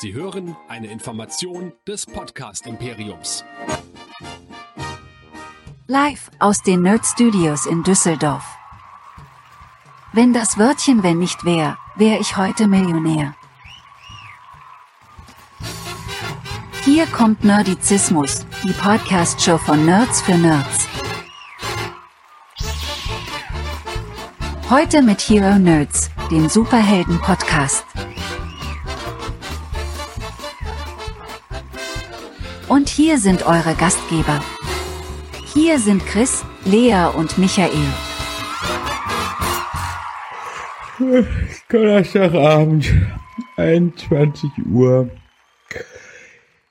Sie hören eine Information des Podcast Imperiums. Live aus den Nerd Studios in Düsseldorf. Wenn das Wörtchen wenn nicht wär, wär ich heute Millionär. Hier kommt Nerdizismus, die Podcast-Show von Nerds für Nerds. Heute mit Hero Nerds, dem Superhelden-Podcast. Und hier sind eure Gastgeber. Hier sind Chris, Lea und Michael. Donnerstagabend, 21 Uhr.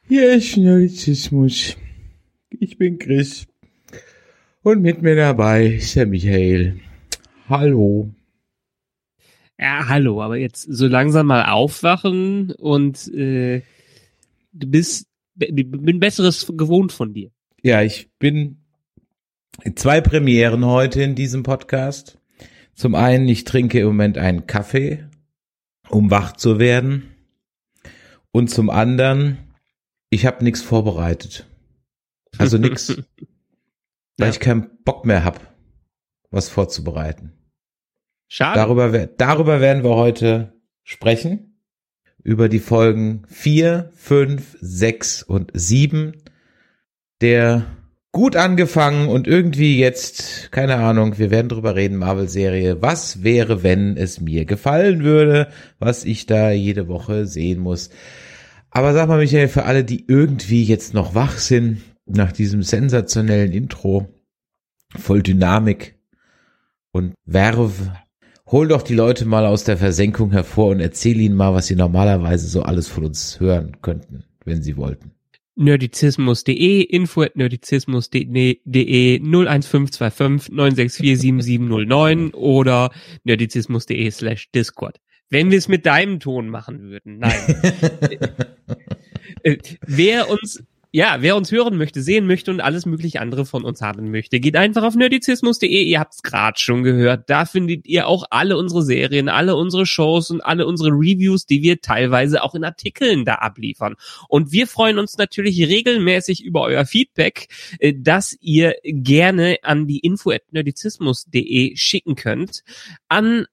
Hier ist Nerdizismus. Ich bin Chris. Und mit mir dabei ist der Michael. Hallo. Ja, hallo, aber jetzt so langsam mal aufwachen und äh, du bist, bin Besseres gewohnt von dir. Ja, ich bin zwei Premieren heute in diesem Podcast. Zum einen, ich trinke im Moment einen Kaffee, um wach zu werden. Und zum anderen, ich habe nichts vorbereitet. Also nix, weil Ja. ich keinen Bock mehr hab, was vorzubereiten. Schade. Darüber, darüber werden wir heute sprechen. Über die Folgen 4, 5, 6 und 7 der gut angefangen und irgendwie jetzt, keine Ahnung, wir werden drüber reden, Marvel-Serie. Was wäre, wenn es mir gefallen würde, was ich da jede Woche sehen muss? Aber sag mal, Michael, für alle, die irgendwie jetzt noch wach sind, nach diesem sensationellen Intro, voll Dynamik und Werf, hol doch die Leute mal aus der Versenkung hervor und erzähl ihnen mal, was sie normalerweise so alles von uns hören könnten, wenn sie wollten. Nerdizismus.de, info at nerdizismus.de 01525 964 7709 oder nerdizismus.de slash discord. Wenn wir es mit deinem Ton machen würden, nein. Äh, wer uns, ja, wer uns hören möchte, sehen möchte und alles mögliche andere von uns haben möchte, geht einfach auf nerdizismus.de. Ihr habt es gerade schon gehört. Da findet ihr auch alle unsere Serien, alle unsere Shows und alle unsere Reviews, die wir teilweise auch in Artikeln da abliefern. Und wir freuen uns natürlich regelmäßig über euer Feedback, äh, das ihr gerne an die info at nerdizismus.de schicken könnt. An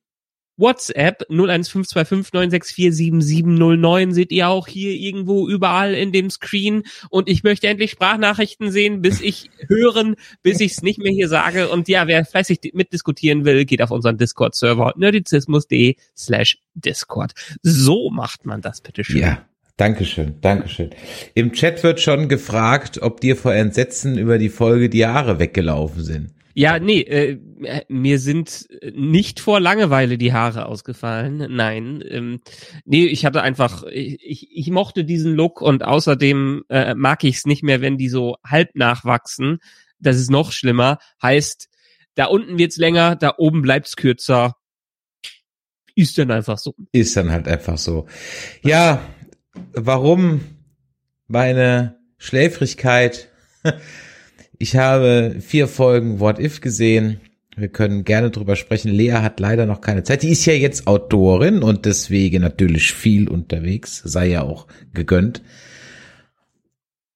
WhatsApp 0152596477709 seht ihr auch hier irgendwo überall in dem Screen und ich möchte endlich Sprachnachrichten sehen, bis ich hören, bis ich es nicht mehr hier sage und ja, wer fleißig di- mitdiskutieren will, geht auf unseren Discord-Server nerdizismus.de slash Discord. So macht man das, bitteschön. Ja, Dankeschön, Dankeschön. Im Chat wird schon gefragt, ob dir vor Entsetzen über die Folge die Haare weggelaufen sind. Ja, nee, äh, äh, mir sind nicht vor Langeweile die Haare ausgefallen. Nein, ähm, nee, ich hatte einfach, ich, ich, ich mochte diesen Look und außerdem äh, mag ich es nicht mehr, wenn die so halb nachwachsen. Das ist noch schlimmer. Heißt, da unten wird's länger, da oben bleibt's kürzer. Ist dann einfach so. Ist dann halt einfach so. Ja, warum meine Schläfrigkeit? Ich habe vier Folgen What If gesehen. Wir können gerne drüber sprechen. Lea hat leider noch keine Zeit. Die ist ja jetzt Autorin und deswegen natürlich viel unterwegs. Sei ja auch gegönnt.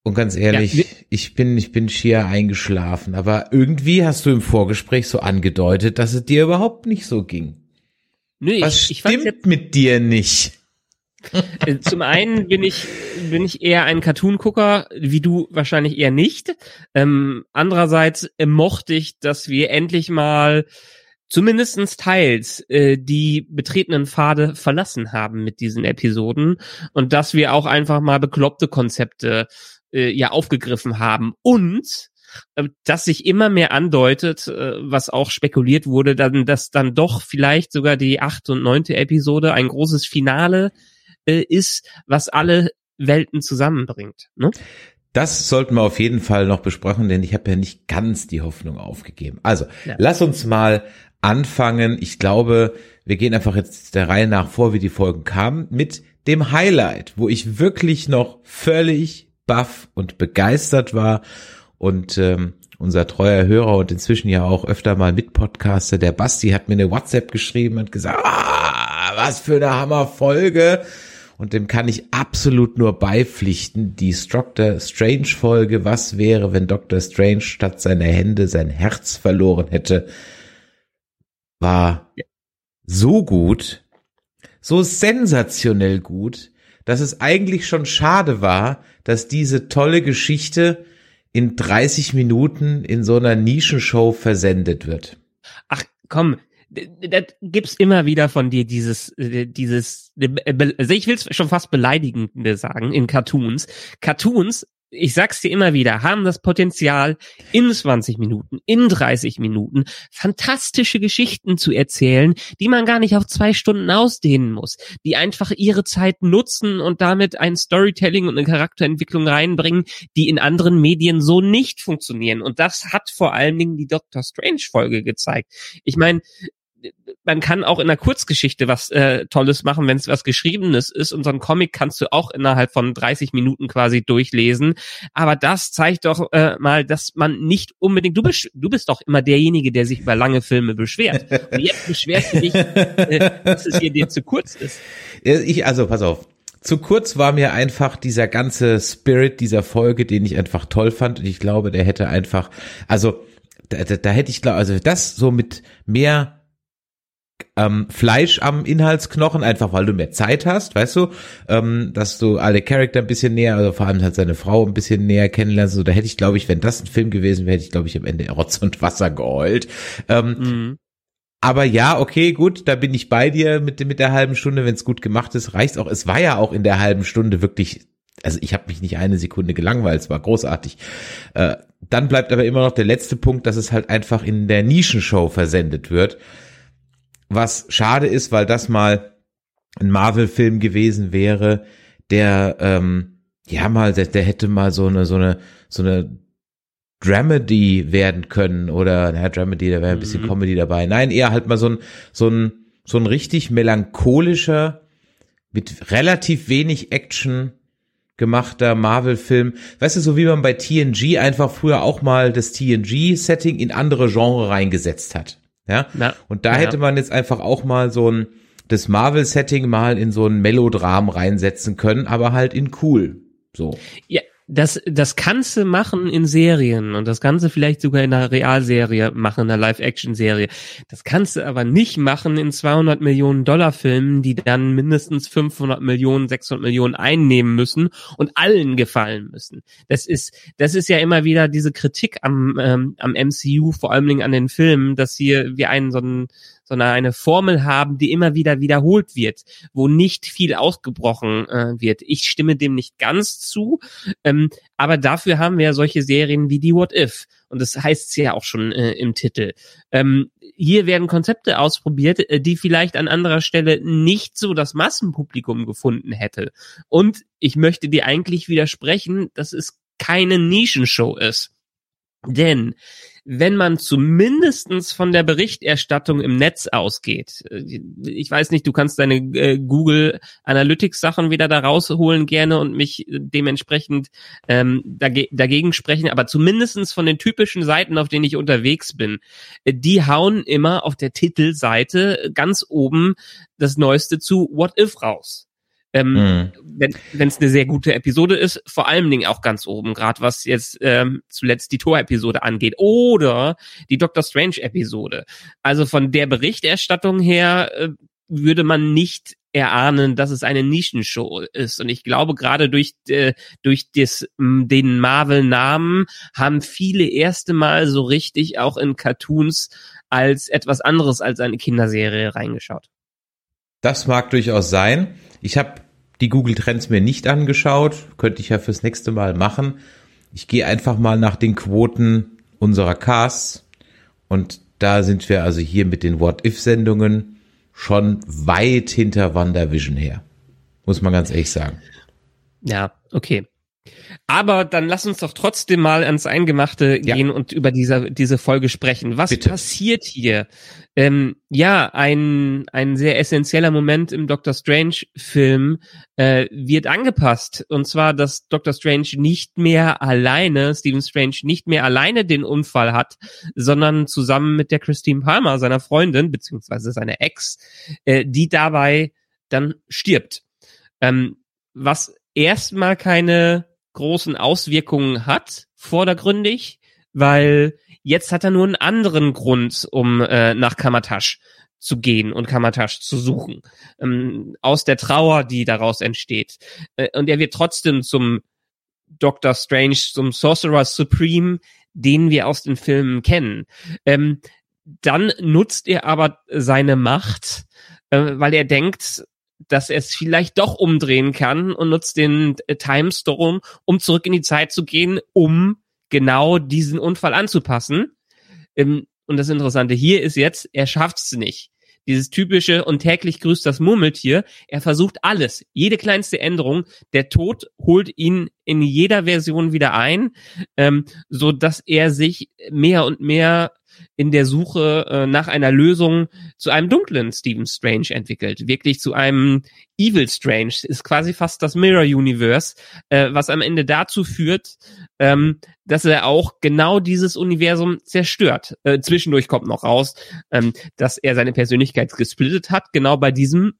Und ganz ehrlich, wir- ich bin, ich bin schier eingeschlafen. Aber irgendwie hast du im Vorgespräch so angedeutet, dass es dir überhaupt nicht so ging. Nee, Was ich, ich stimmt mit dir nicht? Äh, Zum einen bin ich bin ich eher ein Cartoon-Gucker, wie du wahrscheinlich eher nicht. Ähm, andererseits äh, mochte ich, dass wir endlich mal zumindestens teils äh, die betretenen Pfade verlassen haben mit diesen Episoden und dass wir auch einfach mal bekloppte Konzepte äh, ja aufgegriffen haben und äh, dass sich immer mehr andeutet, was auch spekuliert wurde, dann, dass dann doch vielleicht sogar die achte und neunte Episode ein großes Finale äh, ist, was alle Welten zusammenbringt. Ne? Das sollten wir auf jeden Fall noch besprechen, denn ich habe ja nicht ganz die Hoffnung aufgegeben. Also, Ja. lass uns mal anfangen. Ich glaube, wir gehen einfach jetzt der Reihe nach vor, wie die Folgen kamen, mit dem Highlight, wo ich wirklich noch völlig baff und begeistert war und ähm, unser treuer Hörer und inzwischen ja auch öfter mal Mitpodcaster, der Basti, hat mir eine WhatsApp geschrieben und gesagt, ah, was für eine Hammerfolge. Und dem kann ich absolut nur beipflichten. Die Doctor Strange Folge, was wäre, wenn Doctor Strange statt seiner Hände sein Herz verloren hätte, war so gut, so sensationell gut, dass es eigentlich schon schade war, dass diese tolle Geschichte in 30 Minuten in so einer Nischenshow versendet wird. Ach komm, das gibt's immer wieder von dir dieses äh, dieses also ich will es schon fast beleidigende sagen in Cartoons. Cartoons ich sag's dir immer wieder, haben das Potenzial, in 20 Minuten, in 30 Minuten fantastische Geschichten zu erzählen, die man gar nicht auf zwei Stunden ausdehnen muss, die einfach ihre Zeit nutzen und damit ein Storytelling und eine Charakterentwicklung reinbringen, die in anderen Medien so nicht funktionieren. Und das hat vor allen Dingen die Doctor Strange Folge gezeigt. Ich meine, man kann auch in einer Kurzgeschichte was äh, Tolles machen, wenn es was Geschriebenes ist. Und so ein Comic kannst du auch innerhalb von 30 Minuten quasi durchlesen. Aber das zeigt doch äh, mal, dass man nicht unbedingt, du bist, du bist doch immer derjenige, der sich über lange Filme beschwert. Und jetzt beschwerst du dich, äh, dass es hier dir zu kurz ist. Ich, also, pass auf. Zu kurz war mir einfach dieser ganze Spirit dieser Folge, den ich einfach toll fand. Und ich glaube, der hätte einfach, also, da, da, da hätte ich, glaube, also das so mit mehr ähm, Fleisch am Inhaltsknochen, einfach weil du mehr Zeit hast, weißt du, ähm, dass du alle Charakter ein bisschen näher, also vor allem halt seine Frau ein bisschen näher kennenlernst. So, da hätte ich, glaube ich, wenn das ein Film gewesen wäre, hätte ich, glaube ich, am Ende Rotz und Wasser geheult. Ähm, mhm. Aber ja, okay, gut, da bin ich bei dir mit, mit der halben Stunde. Wenn es gut gemacht ist, reicht's auch. Es war ja auch in der halben Stunde wirklich, also ich habe mich nicht eine Sekunde gelangweilt, es war großartig. Äh, dann bleibt aber immer noch der letzte Punkt, dass es halt einfach in der Nischenshow versendet wird was schade ist, weil das mal ein Marvel-Film gewesen wäre, der ähm, ja mal, der, der hätte mal so eine so eine so eine Dramedy werden können oder na Dramedy, da wäre ein bisschen mhm. Comedy dabei. Nein, eher halt mal so ein so ein so ein richtig melancholischer mit relativ wenig Action gemachter Marvel-Film. Weißt du, so wie man bei TNG einfach früher auch mal das TNG-Setting in andere Genre reingesetzt hat. Ja. ja. Und da ja. hätte man jetzt einfach auch mal so ein das Marvel-Setting mal in so ein Melodram reinsetzen können, aber halt in cool. So. Ja, das, das kannst du machen in Serien und das kannst du vielleicht sogar in einer Realserie machen, in einer Live-Action-Serie. Das kannst du aber nicht machen in 200 Millionen Dollar Filmen, die dann mindestens 500 Millionen, 600 Millionen einnehmen müssen und allen gefallen müssen. Das ist, das ist ja immer wieder diese Kritik am, ähm, am MCU, vor allen an den Filmen, dass hier wir einen so einen sondern eine Formel haben, die immer wieder wiederholt wird, wo nicht viel ausgebrochen äh, wird. Ich stimme dem nicht ganz zu, ähm, aber dafür haben wir ja solche Serien wie die What If. Und das heißt ja auch schon äh, im Titel. Ähm, hier werden Konzepte ausprobiert, äh, die vielleicht an anderer Stelle nicht so das Massenpublikum gefunden hätte. Und ich möchte dir eigentlich widersprechen, dass es keine Nischenshow ist. Denn wenn man zumindestens von der Berichterstattung im Netz ausgeht, äh, ich weiß nicht, du kannst deine äh, Google Analytics Sachen wieder da rausholen gerne und mich dementsprechend ähm, dage dagegen sprechen, aber zumindestens von den typischen Seiten, auf denen ich unterwegs bin, äh, die hauen immer auf der Titelseite ganz oben das Neueste zu What If raus. Ähm, mhm. Wenn es eine sehr gute Episode ist, vor allen Dingen auch ganz oben, gerade was jetzt ähm, zuletzt die Tor-Episode angeht oder die Doctor Strange-Episode. Also von der Berichterstattung her äh, würde man nicht erahnen, dass es eine Nischenshow ist. Und ich glaube, gerade durch, äh, durch des, den Marvel-Namen haben viele erste Mal so richtig auch in Cartoons als etwas anderes als eine Kinderserie reingeschaut. Das mag durchaus sein. Ich habe die Google Trends mir nicht angeschaut, könnte ich ja fürs nächste Mal machen. Ich gehe einfach mal nach den Quoten unserer Casts und da sind wir also hier mit den What-If-Sendungen schon weit hinter WandaVision her. Muss man ganz ehrlich sagen. Ja, okay. Aber dann lass uns doch trotzdem mal ans Eingemachte ja. gehen und über diese, diese Folge sprechen. Was Bitte. passiert hier? Ähm, ja, ein, ein sehr essentieller Moment im Doctor Strange-Film äh, wird angepasst. Und zwar, dass Doctor Strange nicht mehr alleine, Stephen Strange nicht mehr alleine den Unfall hat, sondern zusammen mit der Christine Palmer, seiner Freundin, beziehungsweise seiner Ex, äh, die dabei dann stirbt. ähm, was erstmal keine großen Auswirkungen hat, vordergründig, weil jetzt hat er nur einen anderen Grund, um äh, nach Kamatasch zu gehen und Kamatasch zu suchen. Ähm, aus der Trauer, die daraus entsteht. Äh, und er wird trotzdem zum Doctor Strange, zum Sorcerer Supreme, den wir aus den Filmen kennen. Ähm, dann nutzt er aber seine Macht, äh, weil er denkt, dass er es vielleicht doch umdrehen kann und nutzt den äh, Timestorm, um zurück in die Zeit zu gehen, um genau diesen Unfall anzupassen. Ähm, und das Interessante hier ist jetzt, er schafft es nicht. Dieses typische und täglich grüßt das Murmeltier. Er versucht alles, jede kleinste Änderung. Der Tod holt ihn in jeder Version wieder ein, ähm, so dass er sich mehr und mehr in der Suche äh, nach einer Lösung zu einem dunklen Stephen Strange entwickelt. Wirklich zu einem Evil Strange. Ist quasi fast das Mirror Universe, äh, was am Ende dazu führt, ähm, dass er auch genau dieses Universum zerstört. Äh, zwischendurch kommt noch raus, ähm, dass er seine Persönlichkeit gesplittet hat, genau bei diesem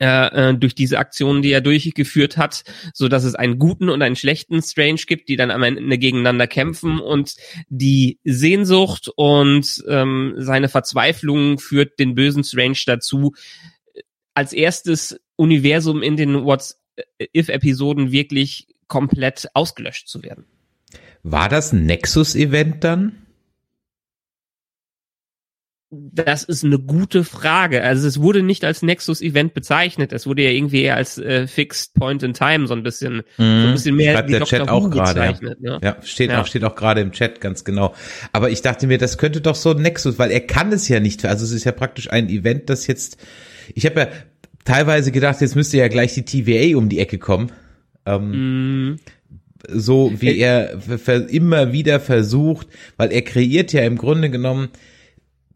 äh, äh, durch diese Aktionen, die er durchgeführt hat, so dass es einen guten und einen schlechten Strange gibt, die dann am Ende gegeneinander kämpfen und die Sehnsucht und ähm, seine Verzweiflung führt den bösen Strange dazu, als erstes Universum in den What's If-Episoden wirklich komplett ausgelöscht zu werden. War das ein Nexus-Event dann? Das ist eine gute Frage. Also es wurde nicht als Nexus-Event bezeichnet. Es wurde ja irgendwie eher als äh, Fixed Point in Time so ein bisschen, mhm. so ein bisschen mehr Schreibt der Chat auch gerade. Ja. ja. ja, steht ja. auch steht auch gerade im Chat ganz genau. Aber ich dachte mir, das könnte doch so ein Nexus, weil er kann es ja nicht. Also es ist ja praktisch ein Event, das jetzt. Ich habe ja teilweise gedacht, jetzt müsste ja gleich die TVA um die Ecke kommen. Ähm, mm so wie er immer wieder versucht, weil er kreiert ja im Grunde genommen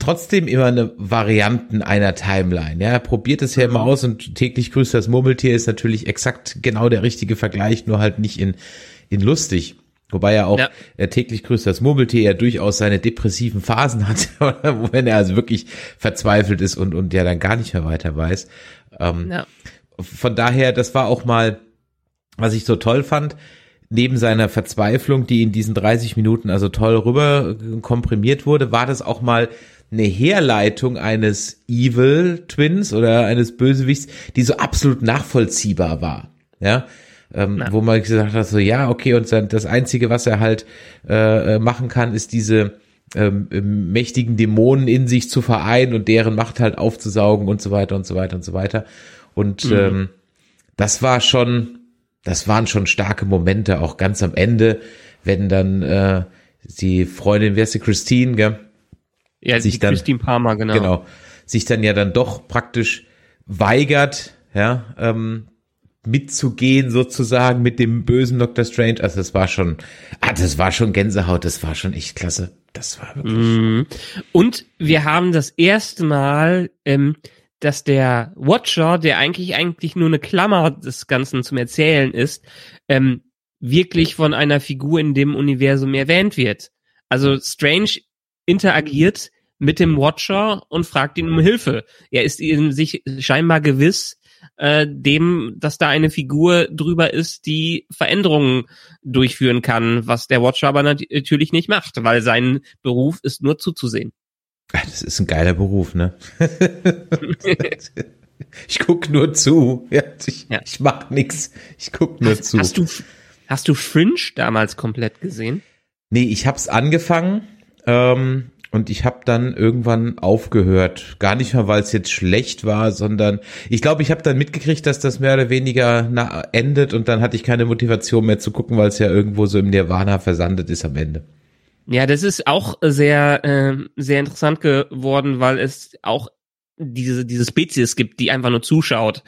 trotzdem immer eine Varianten einer Timeline. Ja, er probiert es ja immer aus und täglich grüßt das Murmeltier ist natürlich exakt genau der richtige Vergleich, nur halt nicht in, in lustig. Wobei er auch ja. er täglich grüßt das Murmeltier ja durchaus seine depressiven Phasen hat, wenn er also wirklich verzweifelt ist und, und ja dann gar nicht mehr weiter weiß. Ähm, ja. Von daher, das war auch mal, was ich so toll fand, neben seiner Verzweiflung, die in diesen 30 Minuten also toll rüber komprimiert wurde, war das auch mal eine Herleitung eines Evil Twins oder eines Bösewichts, die so absolut nachvollziehbar war. Ja, ähm, wo man gesagt hat, so ja, okay, und das Einzige, was er halt äh, machen kann, ist diese ähm, mächtigen Dämonen in sich zu vereinen und deren Macht halt aufzusaugen und so weiter und so weiter und so weiter. Und mhm. ähm, das war schon, das waren schon starke Momente, auch ganz am Ende, wenn dann äh, die Freundin, wer ist die, Christine, gell? Ja, sich dann, Christine Palmer, genau. Genau. Sich dann ja dann doch praktisch weigert, ja, ähm, mitzugehen sozusagen mit dem bösen Doctor Strange. Also das war schon, ah, das war schon Gänsehaut, das war schon echt klasse. Das war wirklich. Mm. Und wir haben das erste Mal, ähm, dass der Watcher, der eigentlich eigentlich nur eine Klammer des Ganzen zum Erzählen ist, ähm, wirklich von einer Figur in dem Universum erwähnt wird. Also Strange interagiert mit dem Watcher und fragt ihn um Hilfe. Er ist ihm sich scheinbar gewiss, äh, dem, dass da eine Figur drüber ist, die Veränderungen durchführen kann, was der Watcher aber natürlich nicht macht, weil sein Beruf ist nur zuzusehen. Das ist ein geiler Beruf, ne? ich guck nur zu. Ja, ich, ja. ich mach nix. Ich guck nur hast, zu. Hast du, hast du Fringe damals komplett gesehen? Nee, ich hab's angefangen ähm, und ich habe dann irgendwann aufgehört. Gar nicht mal, weil es jetzt schlecht war, sondern ich glaube, ich habe dann mitgekriegt, dass das mehr oder weniger endet und dann hatte ich keine Motivation mehr zu gucken, weil es ja irgendwo so im Nirvana versandet ist am Ende. Ja, das ist auch sehr, äh, sehr interessant geworden, weil es auch diese, diese Spezies gibt, die einfach nur zuschaut,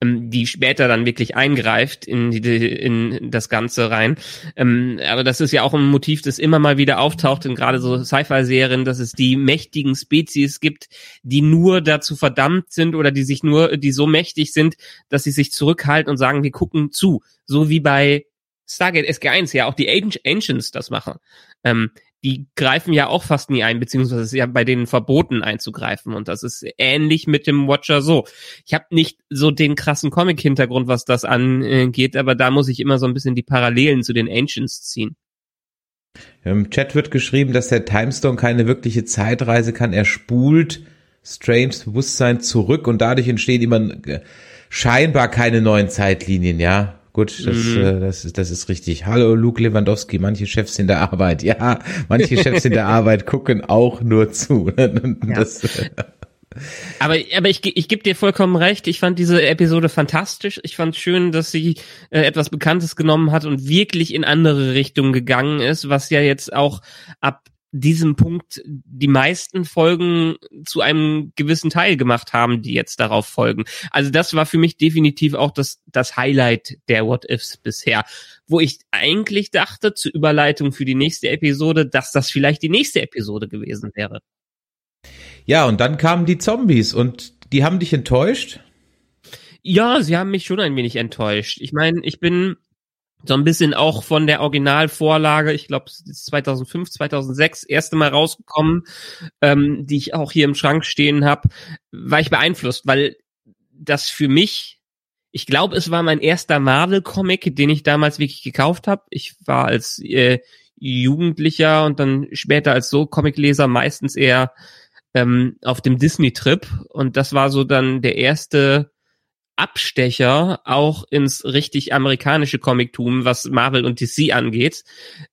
ähm, die später dann wirklich eingreift in, die, in das Ganze rein. Ähm, aber das ist ja auch ein Motiv, das immer mal wieder auftaucht in gerade so Sci-Fi-Serien, dass es die mächtigen Spezies gibt, die nur dazu verdammt sind oder die sich nur, die so mächtig sind, dass sie sich zurückhalten und sagen, wir gucken zu. So wie bei Stargate SG1 ja auch die Ancients das machen. Ähm, die greifen ja auch fast nie ein, beziehungsweise es ist ja bei denen verboten einzugreifen. Und das ist ähnlich mit dem Watcher so. Ich habe nicht so den krassen Comic-Hintergrund, was das angeht, aber da muss ich immer so ein bisschen die Parallelen zu den Ancients ziehen. Im Chat wird geschrieben, dass der Timestone keine wirkliche Zeitreise kann. Er spult Stranges Bewusstsein zurück und dadurch entstehen immer scheinbar keine neuen Zeitlinien, ja. Gut, das, mhm. äh, das, ist, das ist richtig. Hallo Luke Lewandowski, manche Chefs in der Arbeit. Ja, manche Chefs in der Arbeit gucken auch nur zu. das, äh, aber, aber ich, ich gebe dir vollkommen recht. Ich fand diese Episode fantastisch. Ich fand schön, dass sie äh, etwas Bekanntes genommen hat und wirklich in andere Richtungen gegangen ist, was ja jetzt auch ab diesem Punkt die meisten Folgen zu einem gewissen Teil gemacht haben, die jetzt darauf folgen. Also das war für mich definitiv auch das, das Highlight der What Ifs bisher, wo ich eigentlich dachte zur Überleitung für die nächste Episode, dass das vielleicht die nächste Episode gewesen wäre. Ja, und dann kamen die Zombies und die haben dich enttäuscht? Ja, sie haben mich schon ein wenig enttäuscht. Ich meine, ich bin so ein bisschen auch von der Originalvorlage, ich glaube 2005, 2006 erste Mal rausgekommen, ähm, die ich auch hier im Schrank stehen habe, war ich beeinflusst, weil das für mich, ich glaube, es war mein erster Marvel-Comic, den ich damals wirklich gekauft habe. Ich war als äh, Jugendlicher und dann später als so Comicleser meistens eher ähm, auf dem Disney-Trip und das war so dann der erste Abstecher auch ins richtig amerikanische Comictum, was Marvel und DC angeht.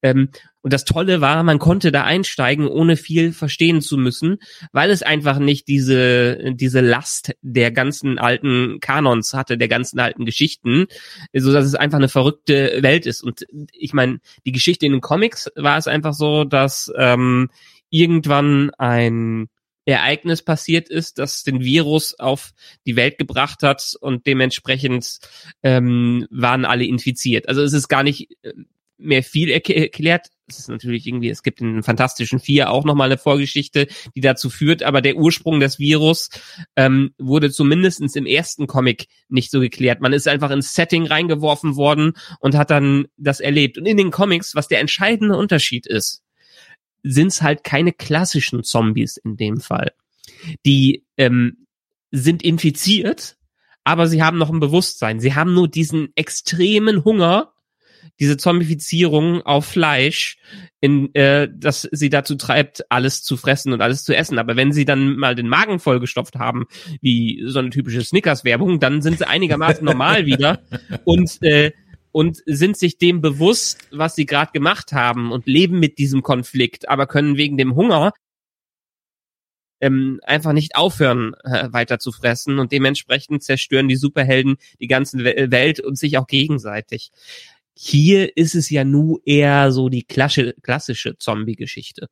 Ähm, und das Tolle war, man konnte da einsteigen, ohne viel verstehen zu müssen, weil es einfach nicht diese, diese Last der ganzen alten Kanons hatte, der ganzen alten Geschichten, so dass es einfach eine verrückte Welt ist. Und ich meine, die Geschichte in den Comics war es einfach so, dass ähm, irgendwann ein Ereignis passiert ist, das den Virus auf die Welt gebracht hat und dementsprechend ähm, waren alle infiziert. Also es ist gar nicht äh, mehr viel erklärt. Es ist natürlich irgendwie, es gibt in den Fantastischen Vier auch nochmal eine Vorgeschichte, die dazu führt, aber der Ursprung des Virus ähm, wurde zumindestens im ersten Comic nicht so geklärt. Man ist einfach ins Setting reingeworfen worden und hat dann das erlebt. Und in den Comics, was der entscheidende Unterschied ist, sind es halt keine klassischen Zombies in dem Fall. Die ähm, sind infiziert, aber sie haben noch ein Bewusstsein. Sie haben nur diesen extremen Hunger, diese Zombifizierung auf Fleisch, in, äh, dass sie dazu treibt, alles zu fressen und alles zu essen. Aber wenn sie dann mal den Magen vollgestopft haben, wie so eine typische Snickers-Werbung, dann sind sie einigermaßen normal wieder und äh, und sind sich dem bewusst, was sie gerade gemacht haben und leben mit diesem Konflikt, aber können wegen dem Hunger ähm, einfach nicht aufhören, äh, weiter zu fressen und dementsprechend zerstören die Superhelden die ganze Welt und sich auch gegenseitig. Hier ist es ja nur eher so die klassische, klassische Zombie-Geschichte.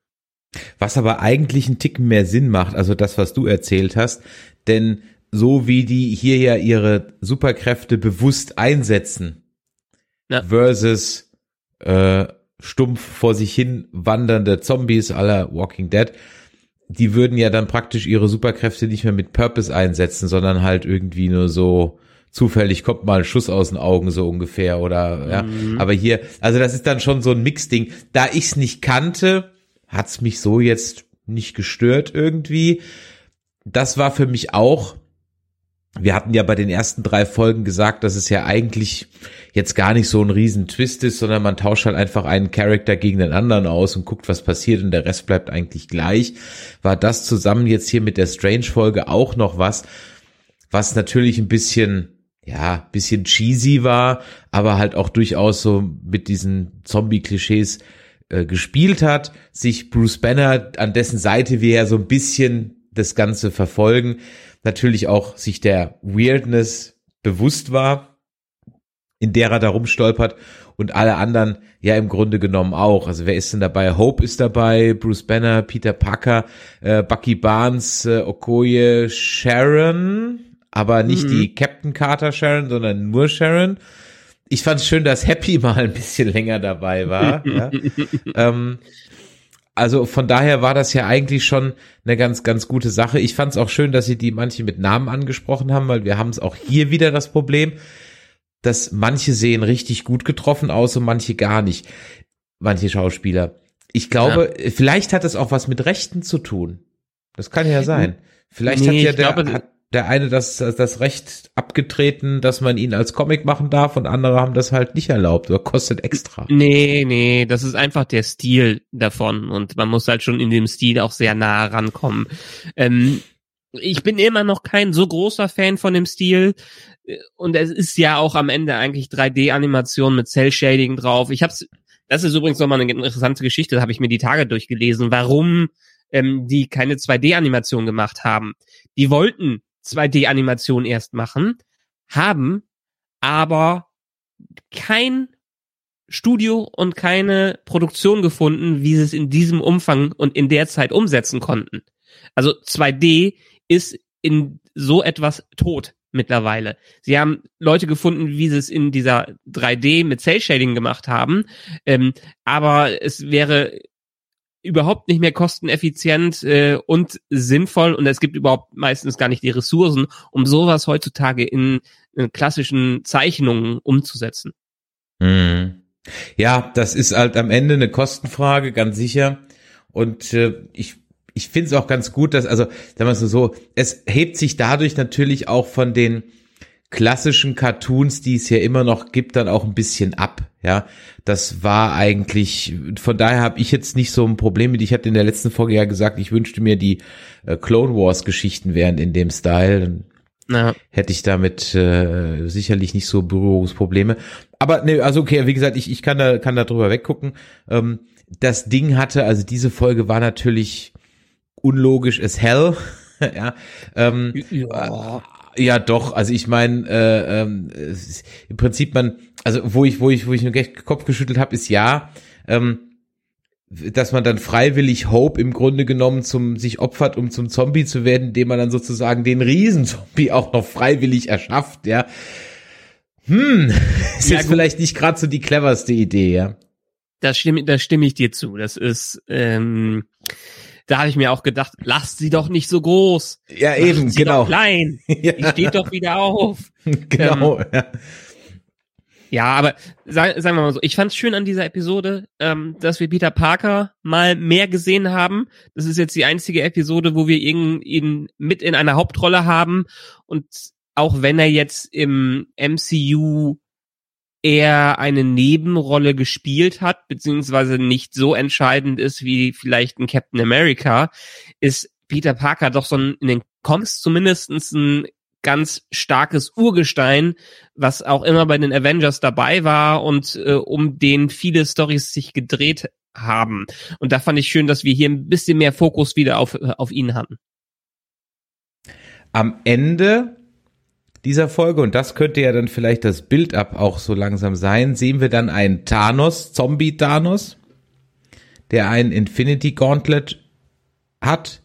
Was aber eigentlich einen Ticken mehr Sinn macht, also das, was du erzählt hast, denn so wie die hier ja ihre Superkräfte bewusst einsetzen, ja. versus äh, stumpf vor sich hin wandernde Zombies aller Walking Dead, die würden ja dann praktisch ihre Superkräfte nicht mehr mit Purpose einsetzen, sondern halt irgendwie nur so zufällig kommt mal ein Schuss aus den Augen so ungefähr oder ja, mhm. aber hier, also das ist dann schon so ein Mixding. Da ich's nicht kannte, hat's mich so jetzt nicht gestört irgendwie. Das war für mich auch wir hatten ja bei den ersten drei Folgen gesagt, dass es ja eigentlich jetzt gar nicht so ein riesen Twist ist, sondern man tauscht halt einfach einen Charakter gegen den anderen aus und guckt, was passiert und der Rest bleibt eigentlich gleich. War das zusammen jetzt hier mit der Strange-Folge auch noch was, was natürlich ein bisschen, ja, bisschen cheesy war, aber halt auch durchaus so mit diesen Zombie-Klischees äh, gespielt hat, sich Bruce Banner, an dessen Seite wir ja so ein bisschen das Ganze verfolgen, natürlich auch sich der Weirdness bewusst war, in der er da rumstolpert und alle anderen ja im Grunde genommen auch. Also wer ist denn dabei? Hope ist dabei, Bruce Banner, Peter Parker, äh, Bucky Barnes, äh, Okoye, Sharon, aber nicht mhm. die Captain Carter Sharon, sondern nur Sharon. Ich fand es schön, dass Happy mal ein bisschen länger dabei war. ja. ähm, also von daher war das ja eigentlich schon eine ganz, ganz gute Sache. Ich fand es auch schön, dass sie die manche mit Namen angesprochen haben, weil wir haben es auch hier wieder das Problem, dass manche sehen richtig gut getroffen aus und manche gar nicht. Manche Schauspieler. ich glaube, vielleicht hat es auch was mit Rechten zu tun. Das kann ja sein. Vielleicht Nee, hat ja der, glaube- hat der eine das, das Recht abgetreten, dass man ihn als Comic machen darf und andere haben das halt nicht erlaubt oder kostet extra. Nee, nee, das ist einfach der Stil davon und man muss halt schon in dem Stil auch sehr nah rankommen. Ähm, ich bin immer noch kein so großer Fan von dem Stil äh, und es ist ja auch am Ende eigentlich 3D-Animation mit Cell-Shading drauf. Ich hab's, das ist übrigens nochmal eine interessante Geschichte, habe ich mir die Tage durchgelesen, warum ähm, die keine 2D-Animation gemacht haben. Die wollten 2D-Animation erst machen, haben aber kein Studio und keine Produktion gefunden, wie sie es in diesem Umfang und in der Zeit umsetzen konnten. Also 2D ist in so etwas tot mittlerweile. Sie haben Leute gefunden, wie sie es in dieser 3D mit Cell Shading gemacht haben, ähm, aber es wäre überhaupt nicht mehr kosteneffizient äh, und sinnvoll und es gibt überhaupt meistens gar nicht die Ressourcen, um sowas heutzutage in, in klassischen Zeichnungen umzusetzen. Hm. Ja, das ist halt am Ende eine Kostenfrage, ganz sicher. Und äh, ich, ich finde es auch ganz gut, dass, also, sagen wir es so, es hebt sich dadurch natürlich auch von den klassischen Cartoons, die es ja immer noch gibt, dann auch ein bisschen ab. Ja, das war eigentlich, von daher habe ich jetzt nicht so ein Problem mit. Ich hatte in der letzten Folge ja gesagt, ich wünschte mir, die äh, Clone Wars Geschichten wären in dem Style. Dann Ja. hätte ich damit äh, sicherlich nicht so Berührungsprobleme. Aber ne, also okay, wie gesagt, ich, ich kann da kann da drüber weggucken. Ähm, das Ding hatte, also diese Folge war natürlich unlogisch as hell. ja, ähm, Ja. ja, doch. Also ich meine, äh, ist im Prinzip man, also wo ich, wo ich, wo ich nur Kopf geschüttelt habe, ist ja, ähm, dass man dann freiwillig Hope im Grunde genommen zum sich opfert, um zum Zombie zu werden, indem man dann sozusagen den Riesenzombie auch noch freiwillig erschafft, ja. Hm, ist Ja, jetzt gut. vielleicht nicht gerade so die cleverste Idee, ja. Das stimme, da stimme ich dir zu. Das ist, ähm, da habe ich mir auch gedacht, lasst sie doch nicht so groß. Ja, Macht eben, sie genau. Klein. Die Ja, steht doch wieder auf. genau. ja. Ja, aber sagen, sagen wir mal so, ich fand es schön an dieser Episode, ähm, dass wir Peter Parker mal mehr gesehen haben. Das ist jetzt die einzige Episode, wo wir ihn, ihn mit in einer Hauptrolle haben. Und auch wenn er jetzt im MCU eher eine Nebenrolle gespielt hat, beziehungsweise nicht so entscheidend ist wie vielleicht ein Captain America, ist Peter Parker doch so ein, in den Comics zumindestens ein ganz starkes Urgestein, was auch immer bei den Avengers dabei war und äh, um den viele Stories sich gedreht haben. Und da fand ich schön, dass wir hier ein bisschen mehr Fokus wieder auf, äh, auf ihn hatten. am Ende dieser Folge, und das könnte ja dann vielleicht das Build-up auch so langsam sein, sehen wir dann einen Thanos, Zombie-Thanos, der einen Infinity Gauntlet hat,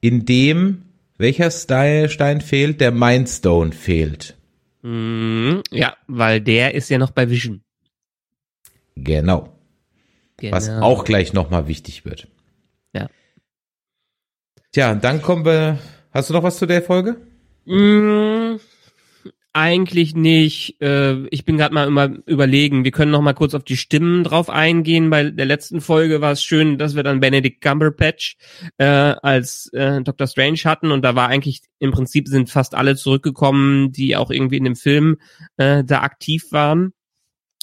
in dem welcher Stein fehlt? Der Mindstone fehlt. Mhm, ja, weil der ist ja noch bei Vision. Genau. Was Genau. auch gleich nochmal wichtig wird. Ja. Tja, dann kommen wir. Hast du noch was zu der Folge? Mm, eigentlich nicht. Äh, ich bin gerade mal immer überlegen. Wir können noch mal kurz auf die Stimmen drauf eingehen. Bei der letzten Folge war es schön, dass wir dann Benedict Cumberbatch äh, als äh, Dr. Strange hatten und da war eigentlich im Prinzip sind fast alle zurückgekommen, die auch irgendwie in dem Film äh, da aktiv waren.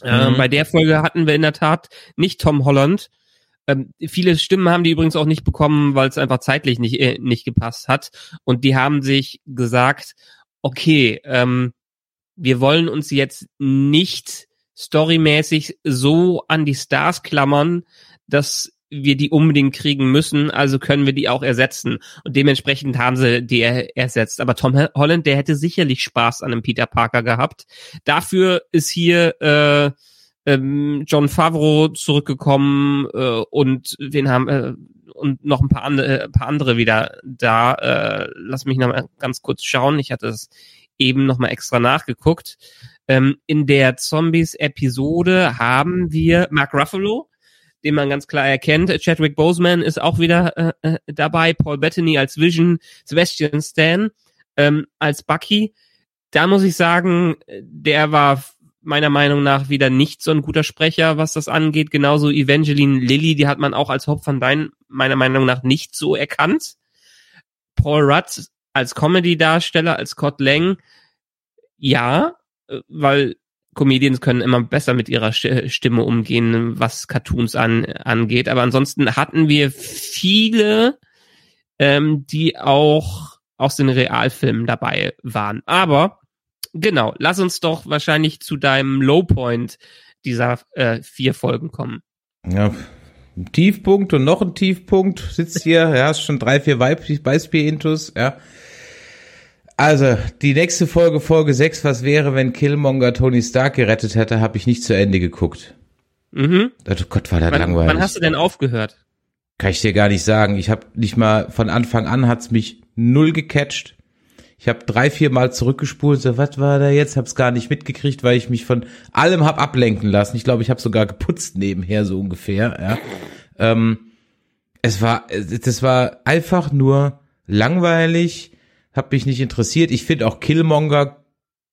Äh, Mhm. bei der Folge hatten wir in der Tat nicht Tom Holland. Ähm, viele Stimmen haben die übrigens auch nicht bekommen, weil es einfach zeitlich nicht, äh, nicht gepasst hat. Und die haben sich gesagt, okay, ähm, wir wollen uns jetzt nicht storymäßig so an die Stars klammern, dass wir die unbedingt kriegen müssen, also können wir die auch ersetzen. Und dementsprechend haben sie die er ersetzt. Aber Tom Holland, der hätte sicherlich Spaß an einem Peter Parker gehabt. Dafür ist hier äh, ähm, John Favreau zurückgekommen äh, und wen haben äh, und noch ein paar andere, äh, paar andere wieder da. Äh, lass mich noch mal ganz kurz schauen. Ich hatte es eben noch mal extra nachgeguckt. Ähm, in der Zombies-Episode haben wir Mark Ruffalo, den man ganz klar erkennt. Chadwick Boseman ist auch wieder äh, äh, dabei. Paul Bettany als Vision, Sebastian Stan ähm, als Bucky. Da muss ich sagen, der war meiner Meinung nach wieder nicht so ein guter Sprecher, was das angeht. Genauso Evangeline Lilly, die hat man auch als Hope van Dyne meiner Meinung nach nicht so erkannt. Paul Rudd als Comedy-Darsteller, als Scott Lang, ja, äh, weil Comedians können immer besser mit ihrer Stimme umgehen, was Cartoons an, angeht. Aber ansonsten hatten wir viele, ähm, die auch aus den Realfilmen dabei waren. Aber genau, lass uns doch wahrscheinlich zu deinem Lowpoint dieser äh, vier Folgen kommen. Ja, Tiefpunkt und noch ein Tiefpunkt sitzt hier, ja, hast schon drei, vier Weißbier-Intus, ja. Also, die nächste Folge, Folge 6, was wäre, wenn Killmonger Tony Stark gerettet hätte, habe ich nicht zu Ende geguckt. Mhm. Oh Gott, war das wann, langweilig. Wann hast du denn aufgehört? Kann ich dir gar nicht sagen. Ich habe nicht mal, von Anfang an hat's mich null gecatcht. Ich habe drei, vier Mal zurückgespult, so, was war da jetzt? Hab's gar nicht mitgekriegt, weil ich mich von allem hab ablenken lassen. Ich glaube, ich habe sogar geputzt nebenher, so ungefähr. Ja. Ähm, es war, das war einfach nur langweilig hat mich nicht interessiert. Ich finde auch Killmonger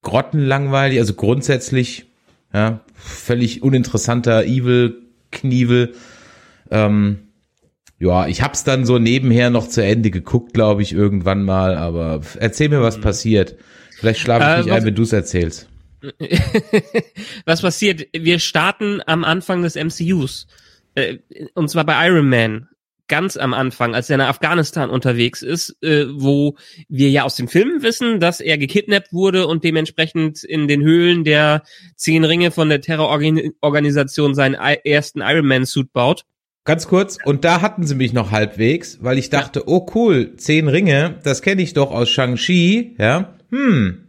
grottenlangweilig, also grundsätzlich, ja, völlig uninteressanter Evil Knievel. Ähm, ja, ich hab's dann so nebenher noch zu Ende geguckt, glaube ich, irgendwann mal, aber erzähl mir, was mhm. passiert. Vielleicht schlafe ich äh, nicht ein, wenn du's erzählst. was passiert? Wir starten am Anfang des MCUs. Äh, und zwar bei Iron Man ganz am Anfang, als er in Afghanistan unterwegs ist, äh, wo wir ja aus den Filmen wissen, dass er gekidnappt wurde und dementsprechend in den Höhlen der zehn Ringe von der Terrororganisation seinen ersten Iron Man Suit baut. Ganz kurz, und da hatten sie mich noch halbwegs, weil ich dachte, oh cool, zehn Ringe, das kenne ich doch aus Shang-Chi, ja, hm,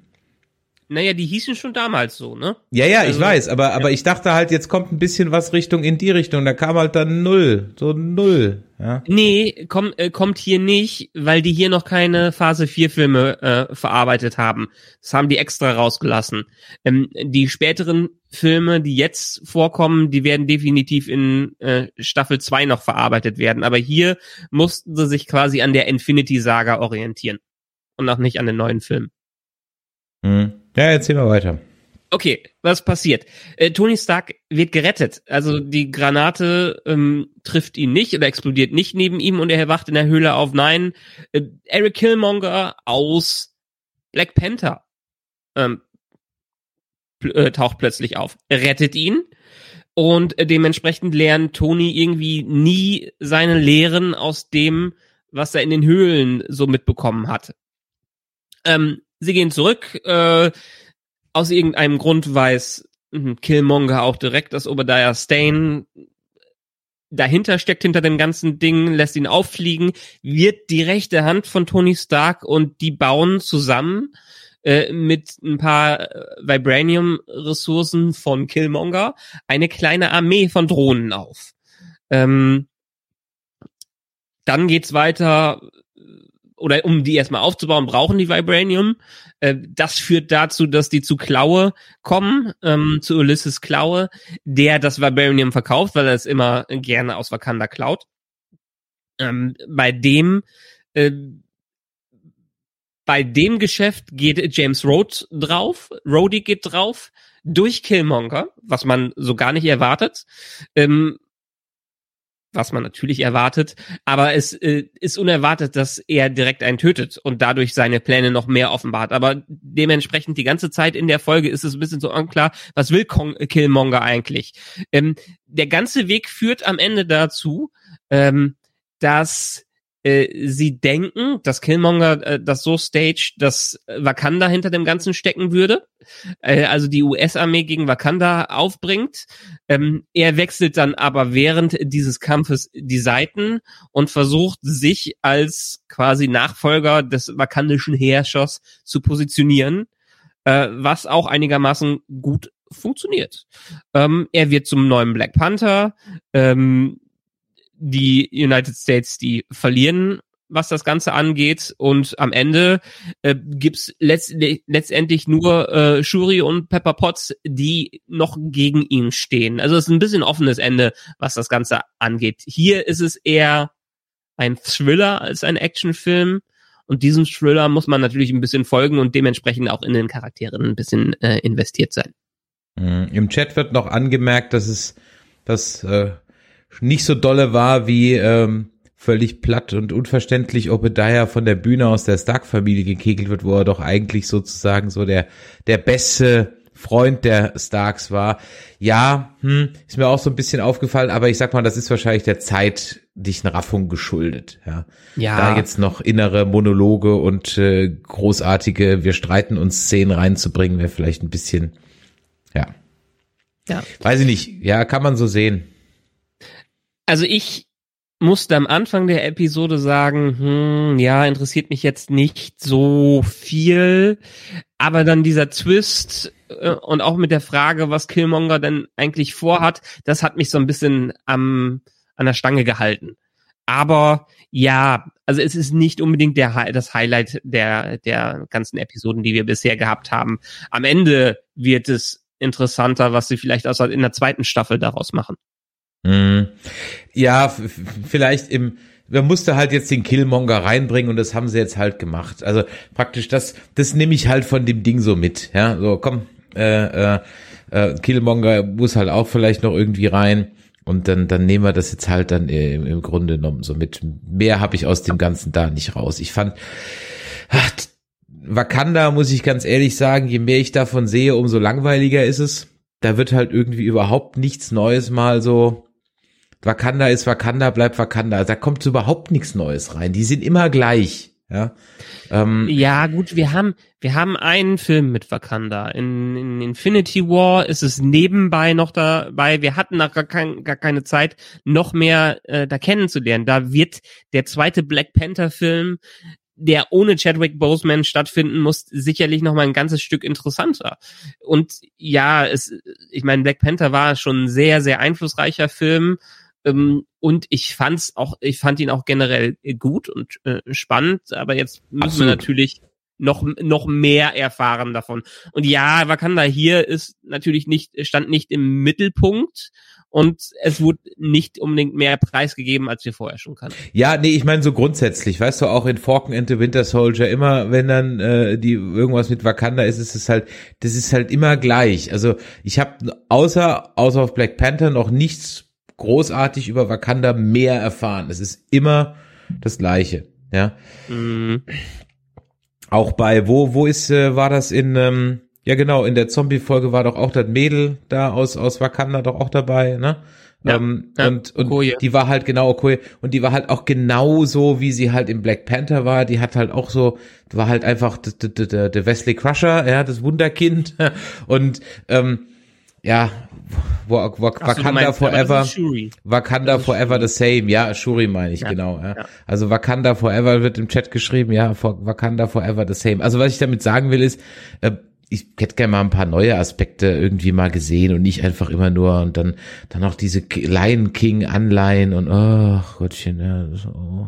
naja, die hießen schon damals so, ne? Ja, ja, also, ich weiß, aber, aber ich dachte halt, jetzt kommt ein bisschen was Richtung in die Richtung. Da kam halt dann null, so null, ja. Nee, komm, äh, kommt hier nicht, weil die hier noch keine Phase 4 Filme äh, verarbeitet haben. Das haben die extra rausgelassen. Ähm, die späteren Filme, die jetzt vorkommen, die werden definitiv in äh, Staffel 2 noch verarbeitet werden. Aber hier mussten sie sich quasi an der Infinity Saga orientieren. Und auch nicht an den neuen Film. Mhm. Ja, erzähl mal weiter. Okay, was passiert? Äh, Tony Stark wird gerettet. Also die Granate ähm, trifft ihn nicht oder explodiert nicht neben ihm und er wacht in der Höhle auf. Nein, äh, Eric Killmonger aus Black Panther ähm, äh, taucht plötzlich auf, rettet ihn und äh, dementsprechend lernt Tony irgendwie nie seine Lehren aus dem, was er in den Höhlen so mitbekommen hat. Ähm, sie gehen zurück. Äh, aus irgendeinem Grund weiß hm, Killmonger auch direkt, dass Obadiah Stane dahinter steckt hinter dem ganzen Ding, lässt ihn auffliegen, wird die rechte Hand von Tony Stark und die bauen zusammen äh, mit ein paar äh, Vibranium-Ressourcen von Killmonger eine kleine Armee von Drohnen auf. Ähm, dann geht's weiter oder um die erstmal aufzubauen, brauchen die Vibranium. Äh, das führt dazu, dass die zu Klaue kommen, ähm, zu Ulysses Klaue, der das Vibranium verkauft, weil er es immer gerne aus Wakanda klaut. Ähm, bei dem äh, bei dem Geschäft geht James Rhodes drauf, Rhodey geht drauf, durch Killmonger, was man so gar nicht erwartet. Ähm, was man natürlich erwartet, aber es äh, ist unerwartet, dass er direkt einen tötet und dadurch seine Pläne noch mehr offenbart. Aber dementsprechend die ganze Zeit in der Folge ist es ein bisschen so unklar, was will Kong Killmonger eigentlich? Ähm, der ganze Weg führt am Ende dazu, ähm, dass äh, sie denken, dass Killmonger äh, das so staged, dass Wakanda hinter dem Ganzen stecken würde, äh, also die US-Armee gegen Wakanda aufbringt. Ähm, er wechselt dann aber während dieses Kampfes die Seiten und versucht sich als quasi Nachfolger des wakandischen Herrschers zu positionieren, äh, was auch einigermaßen gut funktioniert. Ähm, er wird zum neuen Black Panther. Ähm, die United States, die verlieren, was das Ganze angeht. Und am Ende äh, gibt's letzt letztendlich nur äh, Shuri und Pepper Potts, die noch gegen ihn stehen. Also es ist ein bisschen offenes Ende, was das Ganze angeht. Hier ist es eher ein Thriller als ein Actionfilm. Und diesem Thriller muss man natürlich ein bisschen folgen und dementsprechend auch in den Charakteren ein bisschen äh, investiert sein. Mhm. Im Chat wird noch angemerkt, dass es das äh, nicht so dolle war wie ähm, völlig platt und unverständlich Obadiah von der Bühne aus der Stark-Familie gekegelt wird, wo er doch eigentlich sozusagen so der der beste Freund der Starks war. Ja, hm, ist mir auch so ein bisschen aufgefallen, aber ich sag mal, das ist wahrscheinlich der zeitlichen Raffung geschuldet. Ja, Ja. da jetzt noch innere Monologe und äh, großartige Wir streiten uns Szenen reinzubringen, wäre vielleicht ein bisschen, ja, Ja. weiß ich nicht. Ja, kann man so sehen. Also ich musste am Anfang der Episode sagen, hm, ja, interessiert mich jetzt nicht so viel, aber dann dieser Twist äh, und auch mit der Frage, was Killmonger denn eigentlich vorhat, das hat mich so ein bisschen am an der Stange gehalten. Aber ja, also es ist nicht unbedingt der das Highlight der der ganzen Episoden, die wir bisher gehabt haben. Am Ende wird es interessanter, was sie vielleicht aus in der zweiten Staffel daraus machen. Mhm. Ja, vielleicht im, man musste halt jetzt den Killmonger reinbringen und das haben sie jetzt halt gemacht. Also praktisch das, das nehme ich halt von dem Ding so mit. Ja, so komm, äh, äh, äh, Killmonger muss halt auch vielleicht noch irgendwie rein und dann, dann nehmen wir das jetzt halt dann äh, im, im Grunde genommen so mit. Mehr habe ich aus dem Ganzen da nicht raus. Ich fand, ach, Wakanda, muss ich ganz ehrlich sagen, je mehr ich davon sehe, umso langweiliger ist es. Da wird halt irgendwie überhaupt nichts Neues mal so. Wakanda ist Wakanda, bleibt Wakanda. Da kommt überhaupt nichts Neues rein. Die sind immer gleich. Ja. Ähm, Ja, gut, wir haben, wir haben einen Film mit Wakanda. In, in Infinity War ist es nebenbei noch dabei. Wir hatten da gar, kein, gar keine Zeit, noch mehr äh, da kennenzulernen. Da wird der zweite Black Panther Film, der ohne Chadwick Boseman stattfinden muss, sicherlich noch mal ein ganzes Stück interessanter. Und ja, es, ich meine, Black Panther war schon ein sehr, sehr einflussreicher Film. Ähm, und ich fand's auch, ich fand ihn auch generell gut und äh, spannend, aber jetzt müssen Absolut. wir natürlich noch, noch mehr erfahren davon. Und ja, Wakanda hier ist natürlich nicht, stand nicht im Mittelpunkt und es wurde nicht unbedingt mehr preisgegeben, als wir vorher schon kannten. Ja, nee, ich meine so grundsätzlich, weißt du, auch in Falcon and the Winter Soldier, immer wenn dann äh, die irgendwas mit Wakanda ist, ist es halt, das ist halt immer gleich. Also ich habe außer außer auf Black Panther noch nichts großartig über Wakanda mehr erfahren. Es ist immer das Gleiche, ja. Mhm. Auch bei wo wo ist äh, war das in ähm, ja genau in der Zombie Folge war doch auch das Mädel da aus aus Wakanda doch auch dabei, ne? Ja, ähm, ja, und und Okoye. die war halt genau Okoye und die war halt auch genauso wie sie halt im Black Panther war, die hat halt auch so war halt einfach der Wesley Crusher, ja, das Wunderkind und ähm, ja, wo, wo, Ach so, Wakanda meinst, Forever. Wakanda Forever the Same, ja, Shuri meine ich, Ja, genau. Ja. ja. Also Wakanda Forever wird im Chat geschrieben, ja, Wakanda Forever the Same. Also was ich damit sagen will ist, äh, ich hätte gerne mal ein paar neue Aspekte irgendwie mal gesehen und nicht einfach immer nur und dann dann auch diese Lion King Anleihen und oh Gottchen, ja, oh.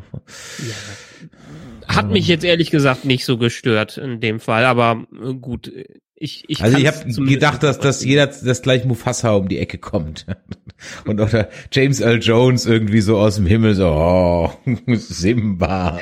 Hat mich jetzt ehrlich gesagt nicht so gestört in dem Fall, aber äh, gut, ich ich Also ich habe gedacht, dass, dass jeder, dass gleich Mufasa um die Ecke kommt. Und oder James Earl Jones irgendwie so aus dem Himmel so, oh, Simba.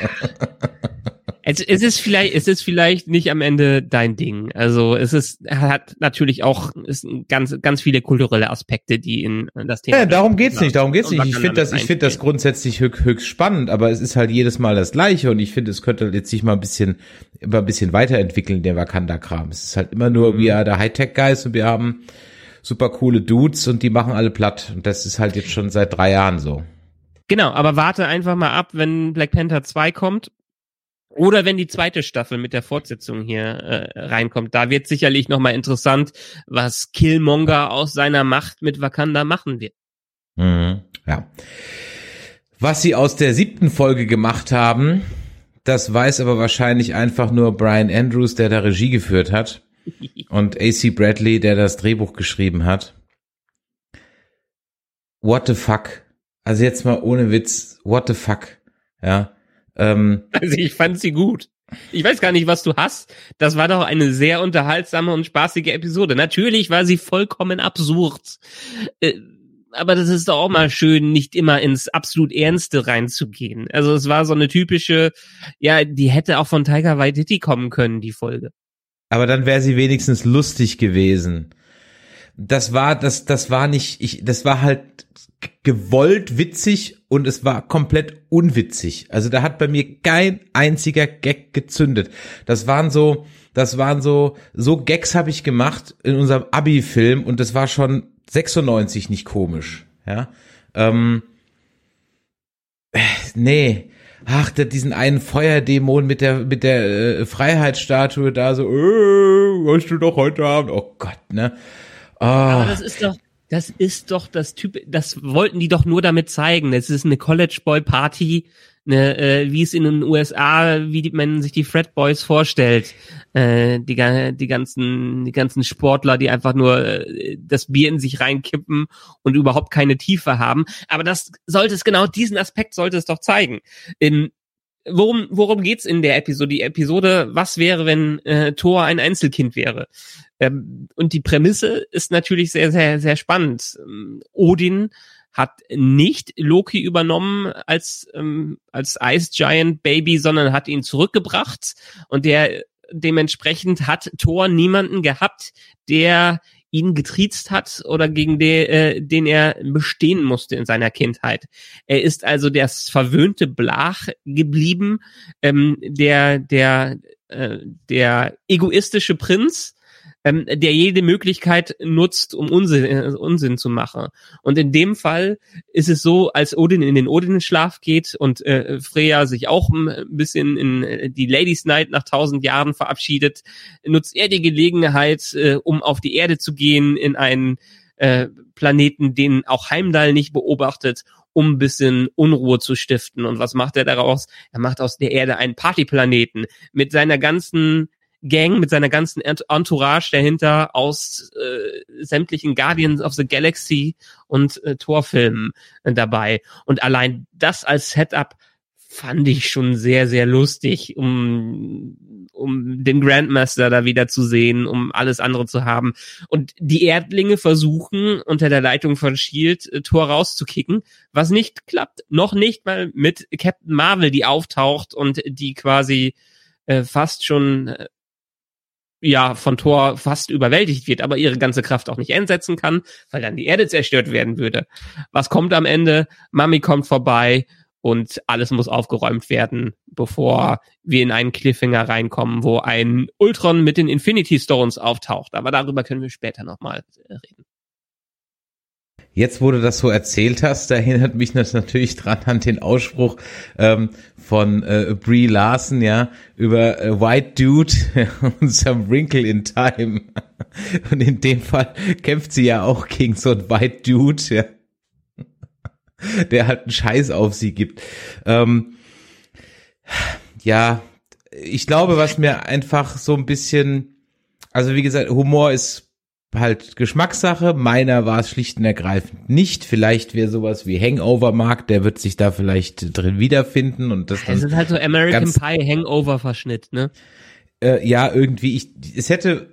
Es, es ist vielleicht, es ist vielleicht nicht am Ende dein Ding. Also es ist, hat natürlich auch sind ganz, ganz viele kulturelle Aspekte, die in das Thema. Ja, darum geht's nicht, darum geht's nicht. Ich finde das, ich finde das grundsätzlich höchst, höchst spannend, aber es ist halt jedes Mal das Gleiche und ich finde, es könnte jetzt sich mal ein bisschen, immer ein bisschen weiterentwickeln, der Wakanda-Kram. Es ist halt immer nur, Mhm. wir are der Hightech-Guys und wir haben super coole Dudes und die machen alle platt. Und das ist halt jetzt schon seit drei Jahren so. Genau, aber warte einfach mal ab, wenn Black Panther 2 kommt. Oder wenn die zweite Staffel mit der Fortsetzung hier äh, reinkommt, da wird sicherlich nochmal interessant, was Killmonger aus seiner Macht mit Wakanda machen wird. Mhm. Ja. Was sie aus der siebten Folge gemacht haben, das weiß aber wahrscheinlich einfach nur Brian Andrews, der da Regie geführt hat. Und AC Bradley, der das Drehbuch geschrieben hat. What the fuck? Also jetzt mal ohne Witz, what the fuck? Ja. Ähm, Also ich fand sie gut. Ich weiß gar nicht, was du hast. Das war doch eine sehr unterhaltsame und spaßige Episode. Natürlich war sie vollkommen absurd. Äh, aber das ist doch auch mal schön, nicht immer ins absolut Ernste reinzugehen. Also es war so eine typische, ja, die hätte auch von Tiger Waititi kommen können, die Folge. aber dann wäre sie wenigstens lustig gewesen. Das war, das, das war nicht, ich, das war halt gewollt witzig und es war komplett unwitzig. Also da hat bei mir kein einziger Gag gezündet. Das waren so, das waren so, so Gags habe ich gemacht in unserem Abi-Film und das war schon 96 nicht komisch. Ja, ähm, äh, nee, ach, der, diesen einen Feuerdämon mit der mit der äh, Freiheitsstatue da so, äh, hast du doch heute Abend, oh Gott, ne? Oh. Aber das ist doch, das ist doch das Typ, das wollten die doch nur damit zeigen. Das ist eine College Boy Party, eine, äh, wie es in den USA, wie die, man sich die Fred Boys vorstellt. Äh, die, die ganzen, die ganzen Sportler, die einfach nur äh, das Bier in sich reinkippen und überhaupt keine Tiefe haben. Aber das sollte es genau diesen Aspekt sollte es doch zeigen. In, worum, worum geht's in der Episode? Die Episode, was wäre, wenn äh, Thor ein Einzelkind wäre? Ähm, und die Prämisse ist natürlich sehr, sehr, sehr spannend. Ähm, Odin hat nicht Loki übernommen als, ähm, als Ice Giant Baby, sondern hat ihn zurückgebracht. Und der dementsprechend hat Thor niemanden gehabt, der ihn getriezt hat oder gegen den, äh, den er bestehen musste in seiner Kindheit. Er ist also der verwöhnte Blach geblieben, ähm, der der äh, der egoistische Prinz, ähm, der jede Möglichkeit nutzt, um Unsinn, äh, Unsinn zu machen. Und in dem Fall ist es so, als Odin in den Odin-Schlaf geht und äh, Freya sich auch ein bisschen in äh, die Ladies Night nach tausend Jahren verabschiedet, nutzt er die Gelegenheit, äh, um auf die Erde zu gehen, in einen äh, Planeten, den auch Heimdall nicht beobachtet um ein bisschen Unruhe zu stiften. Und was macht er daraus? Er macht aus der Erde einen Partyplaneten mit seiner ganzen Gang mit seiner ganzen Entourage dahinter aus äh, sämtlichen Guardians of the Galaxy und äh, Torfilmen äh, dabei. Und allein das als Setup fand ich schon sehr, sehr lustig, um, um den Grandmaster da wieder zu sehen, um alles andere zu haben. Und die Erdlinge versuchen, unter der Leitung von Shield äh, Tor rauszukicken, was nicht klappt. Noch nicht mal mit Captain Marvel, die auftaucht und die quasi äh, fast schon äh, ja von Thor fast überwältigt wird, aber ihre ganze Kraft auch nicht einsetzen kann, weil dann die Erde zerstört werden würde. Was kommt am Ende? Mami kommt vorbei und alles muss aufgeräumt werden, bevor wir in einen Cliffhanger reinkommen, wo ein Ultron mit den Infinity Stones auftaucht. Aber darüber können wir später nochmal reden. Jetzt, wo du das so erzählt hast, da erinnert mich das natürlich dran an den Ausspruch ähm, von äh, Brie Larson, ja, über äh, White Dude und some Wrinkle in Time. Und in dem Fall kämpft sie ja auch gegen so ein White Dude, ja, der halt einen Scheiß auf sie gibt. Ähm, ja, ich glaube, was mir einfach so ein bisschen, also wie gesagt, Humor ist halt Geschmackssache. Meiner war es schlicht und ergreifend nicht. Vielleicht wäre sowas wie Hangover Mark, der wird sich da vielleicht drin wiederfinden und das. Das ist halt so American Pie Hangover Verschnitt, ne? Äh, ja, irgendwie. Ich, es hätte,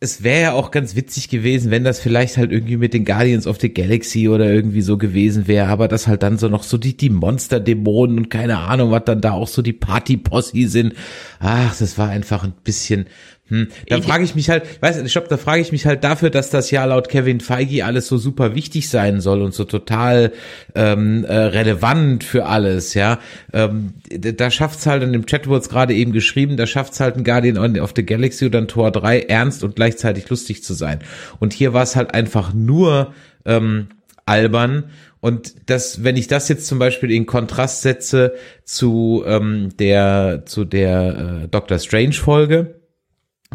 es wäre ja auch ganz witzig gewesen, wenn das vielleicht halt irgendwie mit den Guardians of the Galaxy oder irgendwie so gewesen wäre, aber das halt dann so noch so die, die Monster-Dämonen und keine Ahnung, was dann da auch so die Party-Posse sind. Ach, das war einfach ein bisschen, hm, da frage ich mich halt, weißt du, stopp, da frage ich mich halt dafür, dass das ja laut Kevin Feige alles so super wichtig sein soll und so total ähm, äh, relevant für alles, ja. Ähm, da schafft's halt, in dem Chat wurde es gerade eben geschrieben, da schafft's halt ein Guardian of the Galaxy oder ein Tor 3 ernst und gleichzeitig lustig zu sein. Und hier war es halt einfach nur ähm, albern und das, wenn ich das jetzt zum Beispiel in Kontrast setze zu ähm, der zu der äh, Doctor Strange Folge,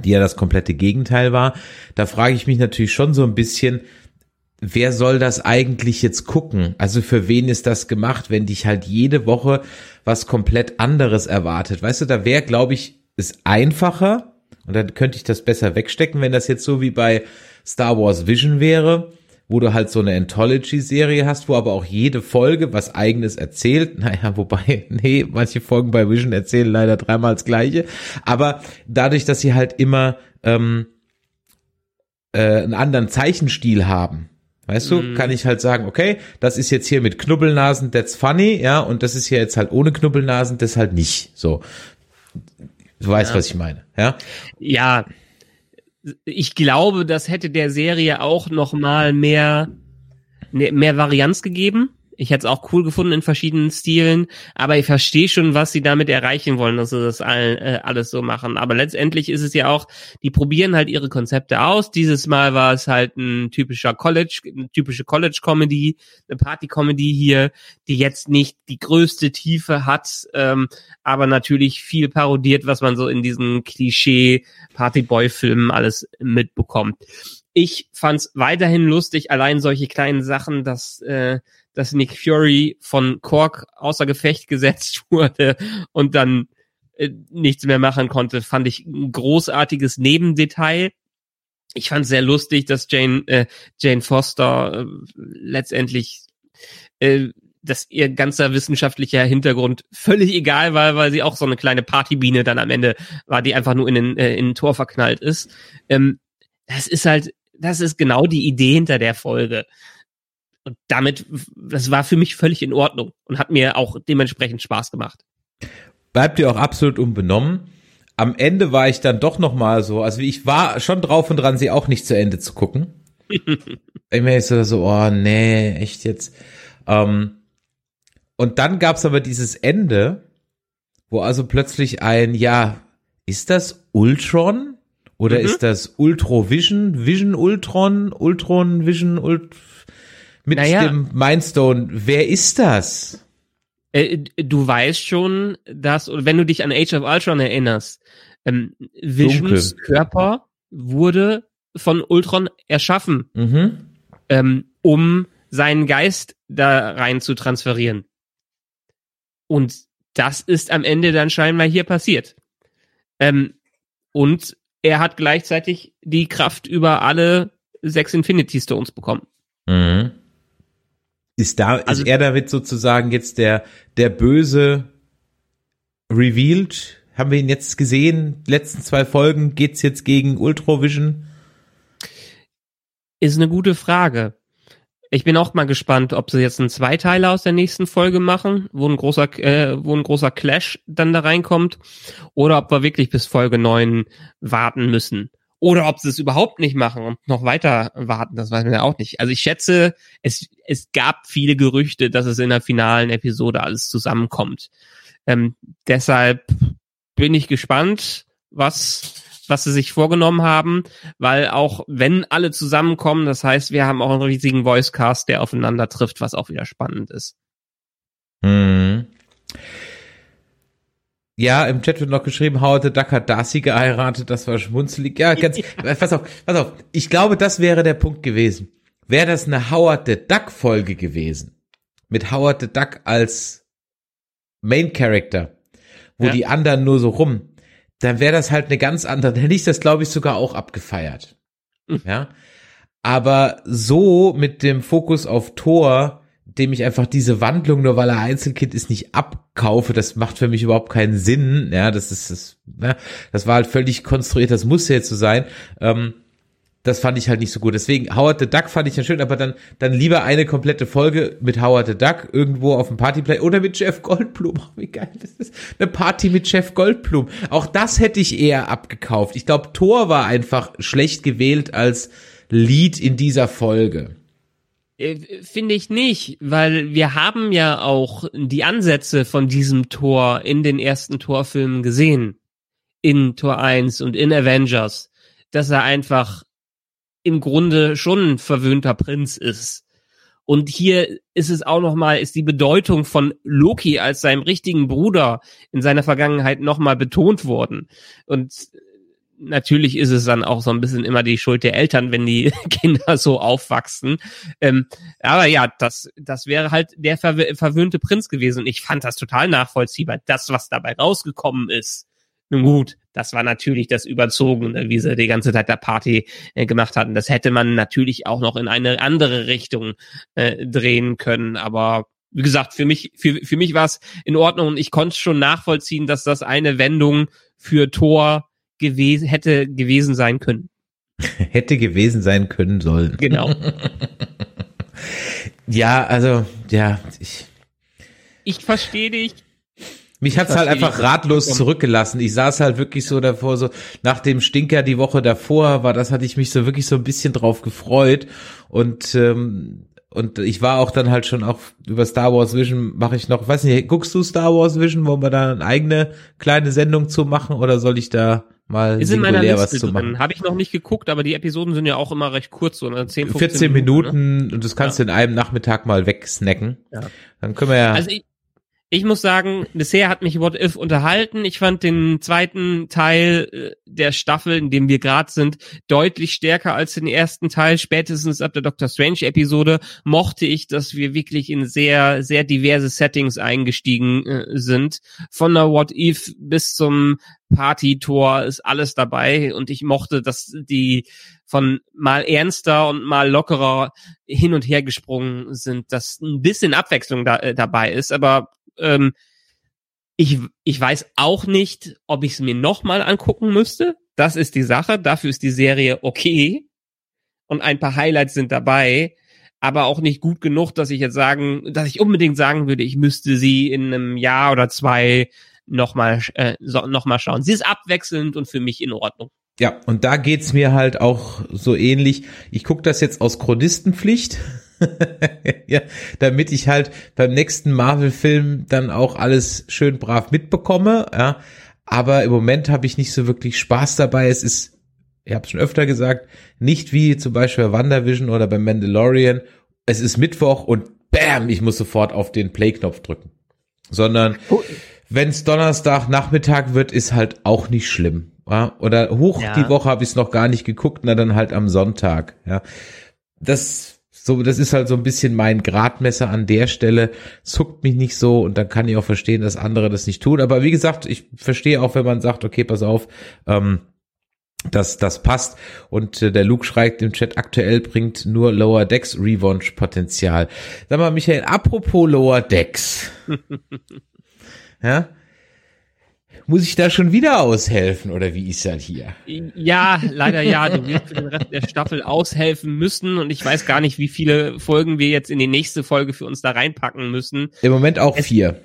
die ja das komplette Gegenteil war. Da frage ich mich natürlich schon so ein bisschen, wer soll das eigentlich jetzt gucken? Also für wen ist das gemacht, wenn dich halt jede Woche was komplett anderes erwartet? Weißt du, da wäre, glaube ich, es einfacher und dann könnte ich das besser wegstecken, wenn das jetzt so wie bei Star Wars Vision wäre wo du halt so eine Anthology-Serie hast, wo aber auch jede Folge was eigenes erzählt. Naja, wobei, nee, manche Folgen bei Vision erzählen leider dreimal das gleiche. Aber dadurch, dass sie halt immer ähm, äh, einen anderen Zeichenstil haben, Weißt du, mm. kann ich halt sagen, okay, das ist jetzt hier mit Knubbelnasen, that's funny, ja, und das ist hier jetzt halt ohne Knubbelnasen, das halt nicht. So. Du weißt, ja. was ich meine, ja? Ja, ich glaube, das hätte der Serie auch noch mal mehr, ne, mehr Varianz gegeben. Ich hätte es auch cool gefunden in verschiedenen Stilen, aber ich verstehe schon, was sie damit erreichen wollen, dass sie das all, äh, alles so machen. Aber letztendlich ist es ja auch, die probieren halt ihre Konzepte aus. Dieses Mal war es halt ein typischer College, eine typische College-Comedy, eine Party-Comedy hier, die jetzt nicht die größte Tiefe hat, ähm, aber natürlich viel parodiert, was man so in diesen Klischee-Party-Boy-Filmen alles mitbekommt. Ich fand's weiterhin lustig, allein solche kleinen Sachen, dass äh, dass Nick Fury von Kork außer Gefecht gesetzt wurde und dann äh, nichts mehr machen konnte, fand ich ein großartiges Nebendetail. Ich fand sehr lustig, dass Jane äh, Jane Foster äh, letztendlich äh, dass ihr ganzer wissenschaftlicher Hintergrund völlig egal war, weil sie auch so eine kleine Partybiene dann am Ende war, die einfach nur in den, äh, in ein Tor verknallt ist. Ähm, das ist halt, das ist genau die Idee hinter der Folge. Und damit, das war für mich völlig in Ordnung und hat mir auch dementsprechend Spaß gemacht. Bleibt dir auch absolut unbenommen. Am Ende war ich dann doch noch mal so, also ich war schon drauf und dran, sie auch nicht zu Ende zu gucken. ich mir so, so, oh nee, echt jetzt. Ähm, und dann gab's aber dieses Ende, wo also plötzlich ein, ja, ist das Ultron? Oder mhm. ist das Ultrovision? Vision Ultron? Ultron Vision Ult mit naja, dem Mindstone. Wer ist das? Äh, du weißt schon, dass, wenn du dich an Age of Ultron erinnerst, ähm, Visions Dunkel. Körper wurde von Ultron erschaffen, mhm. ähm, um seinen Geist da rein zu transferieren. Und das ist am Ende dann scheinbar hier passiert. Ähm, und er hat gleichzeitig die Kraft über alle sechs Infinity Stones bekommen. Mhm. Ist da, also, ist er damit sozusagen jetzt der, der böse revealed? Haben wir ihn jetzt gesehen? Letzten zwei Folgen geht's jetzt gegen Ultravision? Ist eine gute Frage. Ich bin auch mal gespannt, ob sie jetzt einen Zweiteiler aus der nächsten Folge machen, wo ein großer, äh, wo ein großer Clash dann da reinkommt, oder ob wir wirklich bis Folge 9 warten müssen. Oder ob sie es überhaupt nicht machen und noch weiter warten, das weiß man ja auch nicht. Also ich schätze, es, es gab viele Gerüchte, dass es in der finalen Episode alles zusammenkommt. Ähm, deshalb bin ich gespannt, was, was sie sich vorgenommen haben, weil auch wenn alle zusammenkommen, das heißt, wir haben auch einen riesigen Voicecast, der aufeinander trifft, was auch wieder spannend ist. Hm. Ja, im Chat wird noch geschrieben, Howard the Duck hat Darcy geheiratet, das war schmunzelig. Ja, ganz, ja. pass auf, pass auf. Ich glaube, das wäre der Punkt gewesen. Wäre das eine Howard the Duck Folge gewesen, mit Howard the Duck als Main Character, wo ja. die anderen nur so rum, dann wäre das halt eine ganz andere, dann hätte ich das, glaube ich, sogar auch abgefeiert. Mhm. Ja. Aber so mit dem Fokus auf Thor, dem ich einfach diese Wandlung, nur weil er Einzelkind ist, nicht abkaufe, das macht für mich überhaupt keinen Sinn. Ja, das ist das, ne? das war halt völlig konstruiert, das musste jetzt so sein. Ähm, das fand ich halt nicht so gut. Deswegen Howard the Duck fand ich ja schön, aber dann dann lieber eine komplette Folge mit Howard the Duck irgendwo auf dem Partyplay oder mit Jeff Goldblum. Oh, wie geil das ist. Eine Party mit Jeff Goldblum. Auch das hätte ich eher abgekauft. Ich glaube, Thor war einfach schlecht gewählt als Lied in dieser Folge. Äh, finde ich nicht, weil wir haben ja auch die Ansätze von diesem Tor in den ersten Torfilmen gesehen. In Tor 1 und in Avengers. Dass er einfach im Grunde schon ein verwöhnter Prinz ist. Und hier ist es auch nochmal, ist die Bedeutung von Loki als seinem richtigen Bruder in seiner Vergangenheit nochmal betont worden. Und natürlich ist es dann auch so ein bisschen immer die Schuld der Eltern, wenn die Kinder so aufwachsen. Ähm, aber ja, das, das wäre halt der verw verwöhnte Prinz gewesen. Und ich fand das total nachvollziehbar. Das, was dabei rausgekommen ist, nun gut, das war natürlich das Überzogene, wie sie die ganze Zeit der Party äh, gemacht hatten. Das hätte man natürlich auch noch in eine andere Richtung äh, drehen können. Aber wie gesagt, für mich, für, für mich war es in Ordnung und ich konnte schon nachvollziehen, dass das eine Wendung für Thor gewesen, hätte gewesen sein können. hätte gewesen sein können sollen. Genau. ja, also, ja, ich. Ich verstehe dich. Mich hat's halt einfach ratlos zurückgelassen. Ich saß halt wirklich so davor, so nach dem Stinker die Woche davor war, das hatte ich mich so wirklich so ein bisschen drauf gefreut und ähm, und ich war auch dann halt schon auch über Star Wars Vision mache ich noch, weiß nicht, guckst du Star Wars Vision, wo wir da eine eigene kleine Sendung zu machen oder soll ich da mal ist in meiner Liste was zu machen? Habe ich noch nicht geguckt, aber die Episoden sind ja auch immer recht kurz, so 10, 15 14 Minuten, Minuten ne? und das kannst ja. du in einem Nachmittag mal wegsnacken. Ja. Dann können wir ja. Also ich, ich muss sagen, bisher hat mich What If unterhalten. Ich fand den zweiten Teil äh, der Staffel, in dem wir gerade sind, deutlich stärker als den ersten Teil. Spätestens ab der Doctor Strange Episode mochte ich, dass wir wirklich in sehr, sehr diverse Settings eingestiegen äh, sind. Von der What If bis zum Party-Tor ist alles dabei und ich mochte, dass die von mal ernster und mal lockerer hin und her gesprungen sind, dass ein bisschen Abwechslung da, äh, dabei ist, aber ähm, ich, ich weiß auch nicht, ob ich es mir nochmal angucken müsste. Das ist die Sache. Dafür ist die Serie okay. Und ein paar Highlights sind dabei. Aber auch nicht gut genug, dass ich jetzt sagen, dass ich unbedingt sagen würde, ich müsste sie in einem Jahr oder zwei nochmal äh, so, noch schauen. Sie ist abwechselnd und für mich in Ordnung. Ja, und da geht's mir halt auch so ähnlich. Ich gucke das jetzt aus Chronistenpflicht. ja, damit ich halt beim nächsten Marvel-Film dann auch alles schön brav mitbekomme. Ja, aber im Moment habe ich nicht so wirklich Spaß dabei. Es ist, ich habe schon öfter gesagt, nicht wie zum Beispiel bei WandaVision oder bei Mandalorian. Es ist Mittwoch und bam, ich muss sofort auf den Play-Knopf drücken. Sondern wenn es Donnerstag Nachmittag wird, ist halt auch nicht schlimm. Ja? Oder hoch ja. die Woche habe ich es noch gar nicht geguckt, na dann halt am Sonntag. Ja, das so, das ist halt so ein bisschen mein Gradmesser an der Stelle. Zuckt mich nicht so und dann kann ich auch verstehen, dass andere das nicht tun. Aber wie gesagt, ich verstehe auch, wenn man sagt, okay, pass auf, ähm, das, das passt. Und äh, der Luke schreibt im Chat, aktuell bringt nur Lower Decks Revenge Potenzial. Sag mal, Michael, apropos Lower Decks. ja, muss ich da schon wieder aushelfen oder wie ist das hier? Ja, leider ja. Du wirst für den Rest der Staffel aushelfen müssen und ich weiß gar nicht, wie viele Folgen wir jetzt in die nächste Folge für uns da reinpacken müssen. Im Moment auch es, vier.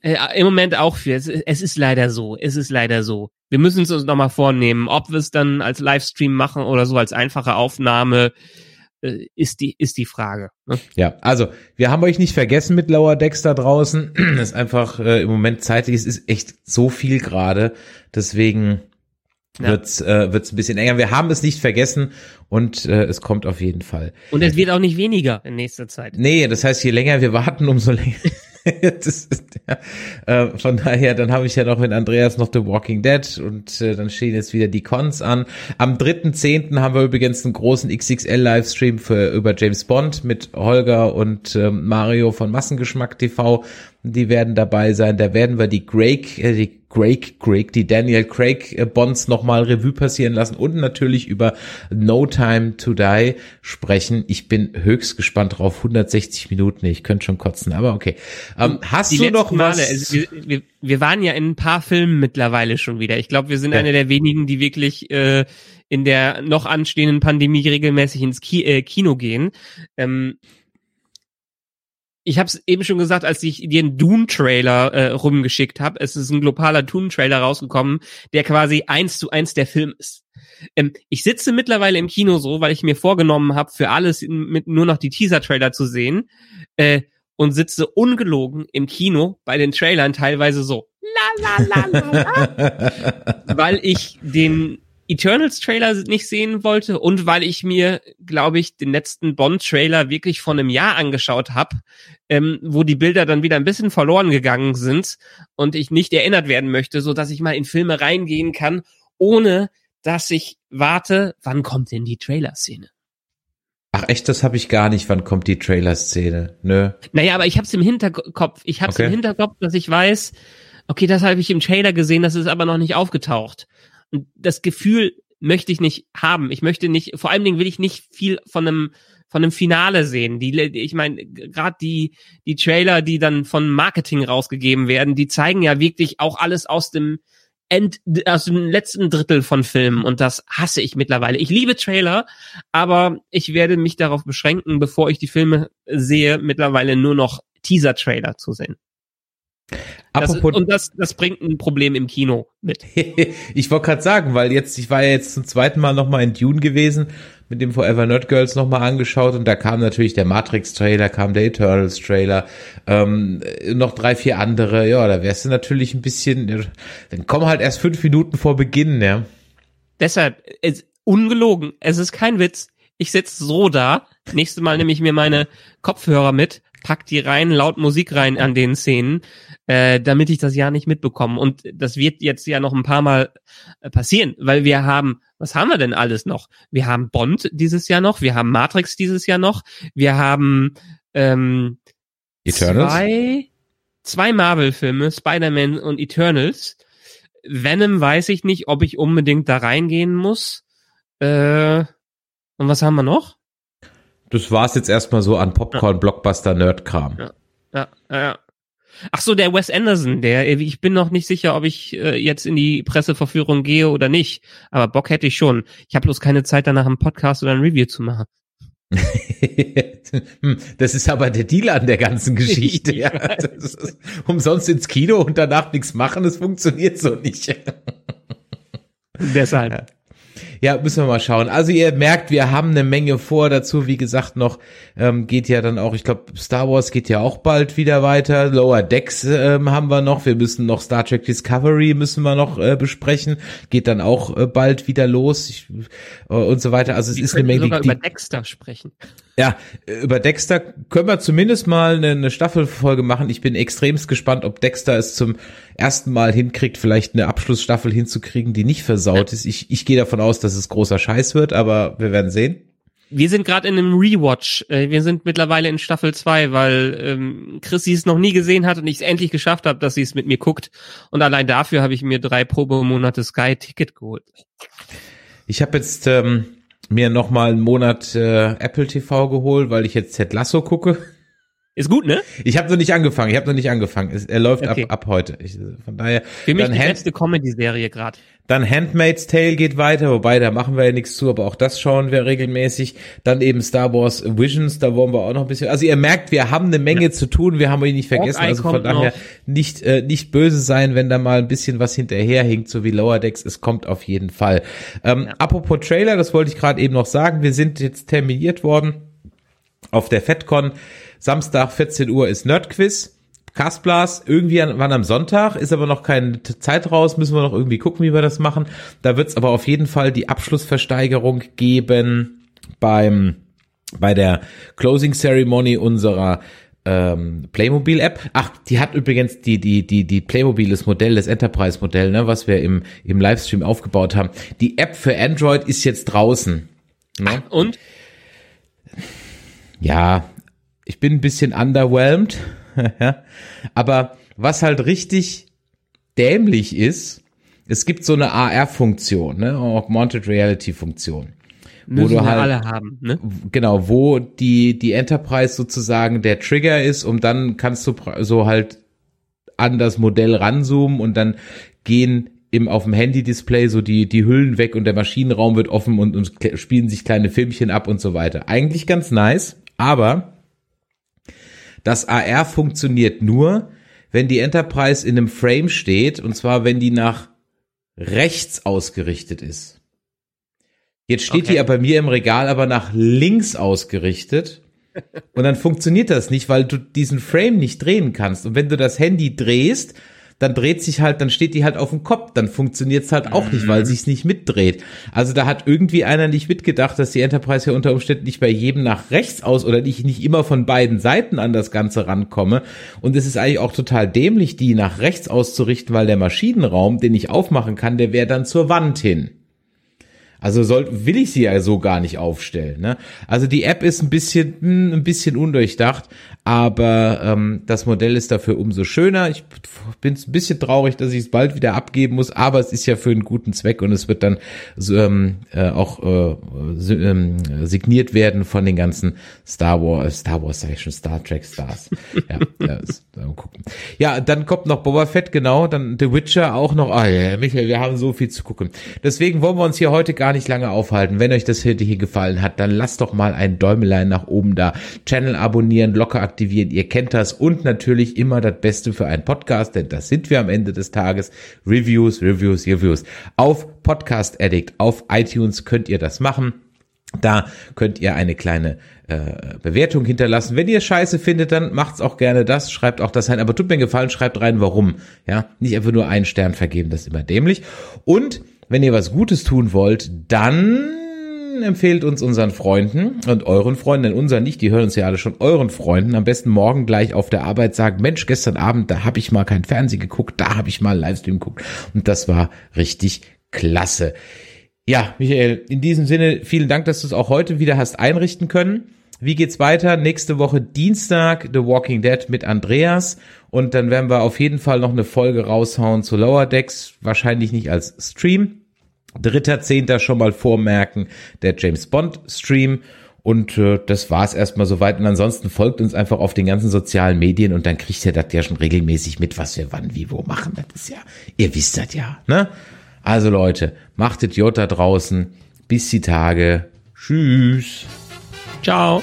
Äh, Im Moment auch vier. Es, es, ist leider so. Es ist leider so. Wir müssen es uns nochmal vornehmen, ob wir es dann als Livestream machen oder so als einfache Aufnahme ist die ist die Frage. Ne? Ja, also wir haben euch nicht vergessen mit Lower Decks da draußen. ist einfach äh, im Moment zeitlich, es ist echt so viel gerade, deswegen ja. wird's äh, wird's ein bisschen enger. Wir haben es nicht vergessen und äh, es kommt auf jeden Fall. Und es wird auch nicht weniger in nächster Zeit. Nee, das heißt, je länger wir warten, umso länger. ist, ja, äh, von daher, dann habe ich ja noch mit Andreas noch The Walking Dead und äh, dann stehen jetzt wieder die Cons an. Am 3.10. haben wir übrigens einen großen XXL-Livestream für über James Bond mit Holger und äh, Mario von Massengeschmack TV. Die werden dabei sein. Da werden wir die Craig, äh, die Craig, Craig, die Daniel Craig äh, Bonds nochmal Revue passieren lassen und natürlich über No Time to Die sprechen. Ich bin höchst gespannt drauf. 160 Minuten, ich könnte schon kotzen, aber okay. Ähm, hast die du noch Male, was? Also wir, wir, wir, waren ja in ein paar Filmen mittlerweile schon wieder. Ich glaube, wir sind ja. einer der wenigen, die wirklich äh, in der noch anstehenden Pandemie regelmäßig ins Ki äh, Kino gehen. Ähm, ich habe es eben schon gesagt, als ich dir einen Dune-Trailer äh, rumgeschickt habe. Es ist ein globaler Dune-Trailer rausgekommen, der quasi eins zu eins der Film ist. Ähm, ich sitze mittlerweile im Kino so, weil ich mir vorgenommen habe, für alles in, mit nur noch die Teaser-Trailer zu sehen äh, und sitze ungelogen im Kino bei den Trailern teilweise so. La, la, la, la, la, weil ich den Eternals Trailer nicht sehen wollte und weil ich mir, glaube ich, den letzten Bond Trailer wirklich von einem Jahr angeschaut habe, ähm, wo die Bilder dann wieder ein bisschen verloren gegangen sind und ich nicht erinnert werden möchte, so dass ich mal in Filme reingehen kann, ohne dass ich warte, wann kommt denn die Trailer-Szene? Ach echt, das habe ich gar nicht. Wann kommt die Trailer-Szene? Nö. Naja, aber ich habe es im Hinterkopf. Ich habe es okay. im Hinterkopf, dass ich weiß, okay, das habe ich im Trailer gesehen, das ist aber noch nicht aufgetaucht. Und das Gefühl möchte ich nicht haben. Ich möchte nicht, vor allen Dingen will ich nicht viel von einem von einem Finale sehen. Die, ich meine, gerade die die Trailer, die dann von Marketing rausgegeben werden, die zeigen ja wirklich auch alles aus dem End, aus dem letzten Drittel von Filmen und das hasse ich mittlerweile. Ich liebe Trailer, aber ich werde mich darauf beschränken, bevor ich die Filme sehe, mittlerweile nur noch Teaser-Trailer zu sehen. Das, und das, das bringt ein Problem im Kino mit. ich wollte gerade sagen, weil jetzt, ich war ja jetzt zum zweiten Mal nochmal in Dune gewesen, mit dem Forever Nerd Girls nochmal angeschaut und da kam natürlich der Matrix-Trailer, kam der Eternals-Trailer, ähm, noch drei, vier andere, ja, da wärst du natürlich ein bisschen, dann komm halt erst fünf Minuten vor Beginn, ja. Deshalb, es, ungelogen, es ist kein Witz. Ich sitze so da, nächstes Mal nehme ich mir meine Kopfhörer mit, pack die rein, laut Musik rein an den Szenen, äh, damit ich das ja nicht mitbekomme. Und das wird jetzt ja noch ein paar Mal äh, passieren, weil wir haben, was haben wir denn alles noch? Wir haben Bond dieses Jahr noch, wir haben Matrix dieses Jahr noch, wir haben ähm, Eternals? zwei, zwei Marvel-Filme, Spider-Man und Eternals. Venom weiß ich nicht, ob ich unbedingt da reingehen muss. Äh, und was haben wir noch? Das war's jetzt erstmal so an Popcorn-Blockbuster-Nerd-Kram. Ja. Ja, ja, ja. Ach so, der Wes Anderson, der, ich bin noch nicht sicher, ob ich äh, jetzt in die Presseverführung gehe oder nicht. Aber Bock hätte ich schon. Ich habe bloß keine Zeit, danach einen Podcast oder ein Review zu machen. Hm, das ist aber der Deal an der ganzen Geschichte. ja. Ist, umsonst ins Kino und danach nichts machen, das funktioniert so nicht. Deshalb. Ja, müssen wir mal schauen. Also ihr merkt, wir haben eine Menge vor dazu. Wie gesagt, noch ähm, geht ja dann auch, ich glaube, Star Wars geht ja auch bald wieder weiter. Lower Decks ähm, haben wir noch. Wir müssen noch Star Trek Discovery müssen wir noch äh, besprechen. Geht dann auch äh, bald wieder los ich, äh, und so weiter. Also es Wir ist eine Menge. sogar die, über Dexter sprechen. Ja, über Dexter können wir zumindest mal eine, eine Staffelfolge machen. Ich bin extremst gespannt, ob Dexter es zum ersten Mal hinkriegt, vielleicht eine Abschlussstaffel hinzukriegen, die nicht versaut ist. Ich, ich gehe davon aus, dass es großer Scheiß wird, aber wir werden sehen. Wir sind gerade in einem Rewatch. Äh, Wir sind mittlerweile in Staffel 2, weil ähm, Chrissy es noch nie gesehen hat und ich es endlich geschafft habe, dass sie es mit mir guckt. Und allein dafür habe ich mir drei Probemonate Sky-Ticket geholt. Ich habe jetzt ähm, mir noch mal einen Monat äh, Apple TV geholt, weil ich jetzt Ted Lasso gucke. Ist gut, ne? Ich habe noch nicht angefangen. Ich habe noch nicht angefangen. Es, er läuft Okay. ab, ab heute. Ich, von daher. Für mich die Hand, beste Comedy-Serie gerade. dann Handmaid's Tale geht weiter, wobei da machen wir ja nichts zu, aber auch das schauen wir regelmäßig. Dann eben Star Wars Visions, da wollen wir auch noch ein bisschen. Also ihr merkt, wir haben eine Menge zu tun. Wir haben euch nicht vergessen. Also von daher noch. nicht äh, nicht böse sein, wenn da mal ein bisschen was hinterherhinkt, so wie Lower Decks. Es kommt auf jeden Fall. Ähm, Ja. Apropos Trailer, das wollte ich gerade eben noch sagen. Wir sind jetzt terminiert worden auf der FedCon. Samstag 14 Uhr ist Nerdquiz. Castblast, irgendwie an, wann am Sonntag, ist aber noch keine Zeit raus, müssen wir noch irgendwie gucken, wie wir das machen. Da wird es aber auf jeden Fall die Abschlussversteigerung geben beim bei der Closing Ceremony unserer ähm, Playmobil App. Ach, die hat übrigens die die die die Playmobil das Modell, das Enterprise Modell, ne, was wir im im Livestream aufgebaut haben. Die App für Android ist jetzt draußen. Ne? Und? Ja, ich bin ein bisschen underwhelmed. Aber was halt richtig dämlich ist, es gibt so eine AR-Funktion, ne, Augmented Reality-Funktion. Müssen du halt- alle haben, ne? Genau, wo die, die Enterprise sozusagen der Trigger ist und dann kannst du so halt an das Modell ranzoomen und dann gehen im, auf dem Handy-Display so die, die Hüllen weg und der Maschinenraum wird offen und, und spielen sich kleine Filmchen ab und so weiter. Eigentlich ganz nice, aber das AR funktioniert nur, wenn die Enterprise in einem Frame steht und zwar wenn die nach rechts ausgerichtet ist. Jetzt steht Okay. die ja bei mir im Regal aber nach links ausgerichtet. Und dann funktioniert das nicht, weil du diesen Frame nicht drehen kannst. Und wenn du das Handy drehst, dann dreht sich halt, dann steht die halt auf dem Kopf. Dann funktioniert es halt auch nicht, weil sich's nicht mitdreht. Also da hat irgendwie einer nicht mitgedacht, dass die Enterprise ja unter Umständen nicht bei jedem nach rechts aus oder ich nicht immer von beiden Seiten an das Ganze rankomme. Und es ist eigentlich auch total dämlich, die nach rechts auszurichten, weil der Maschinenraum, den ich aufmachen kann, der wäre dann zur Wand hin. Also soll, will ich sie ja so gar nicht aufstellen. Ne? Also die App ist ein bisschen, hm, ein bisschen undurchdacht, aber ähm, das Modell ist dafür umso schöner. Ich bin ein bisschen traurig, dass ich es bald wieder abgeben muss, aber es ist ja für einen guten Zweck und es wird dann ähm, äh, auch äh, ähm, signiert werden von den ganzen Star Wars, Star Wars sag ich schon, Star Trek Stars. ja, ja, ist, mal gucken. ja, dann kommt noch Boba Fett, genau, dann The Witcher auch noch. Ah ja, Michael, wir haben so viel zu gucken. Deswegen wollen wir uns hier heute gar nicht lange aufhalten. Wenn euch das hier gefallen hat, dann lasst doch mal ein Däumelein nach oben da, Channel abonnieren, Glocke aktivieren aktivieren. Ihr kennt das und natürlich immer das Beste für einen Podcast, denn das sind wir am Ende des Tages. Reviews, Reviews, Reviews. Auf Podcast Addict, auf iTunes könnt ihr das machen. Da könnt ihr eine kleine äh, Bewertung hinterlassen. Wenn ihr scheiße findet, dann macht's auch gerne das, schreibt auch das rein. Aber tut mir einen Gefallen, schreibt rein, warum. Ja, nicht einfach nur einen Stern vergeben, das ist immer dämlich. Und wenn ihr was Gutes tun wollt, dann empfehlt uns unseren Freunden und euren Freunden, denn unseren nicht, die hören uns ja alle schon, euren Freunden, am besten morgen gleich auf der Arbeit sagen, Mensch, gestern Abend, da habe ich mal kein Fernsehen geguckt, da habe ich mal Livestream geguckt und das war richtig klasse. Ja, Michael, in diesem Sinne, vielen Dank, dass du es auch heute wieder hast einrichten können. Wie geht's weiter? Nächste Woche Dienstag The Walking Dead mit Andreas und dann werden wir auf jeden Fall noch eine Folge raushauen zu Lower Decks, wahrscheinlich nicht als Stream. Dritter, zehnter schon mal vormerken, der James Bond Stream. Und äh, das war's erstmal soweit. Und ansonsten folgt uns einfach auf den ganzen sozialen Medien und dann kriegt ihr das ja schon regelmäßig mit, was wir wann, wie, wo machen. Das ist ja, ihr wisst das ja, ne? Also Leute, macht Idiot da draußen. Bis die Tage. Tschüss. Ciao.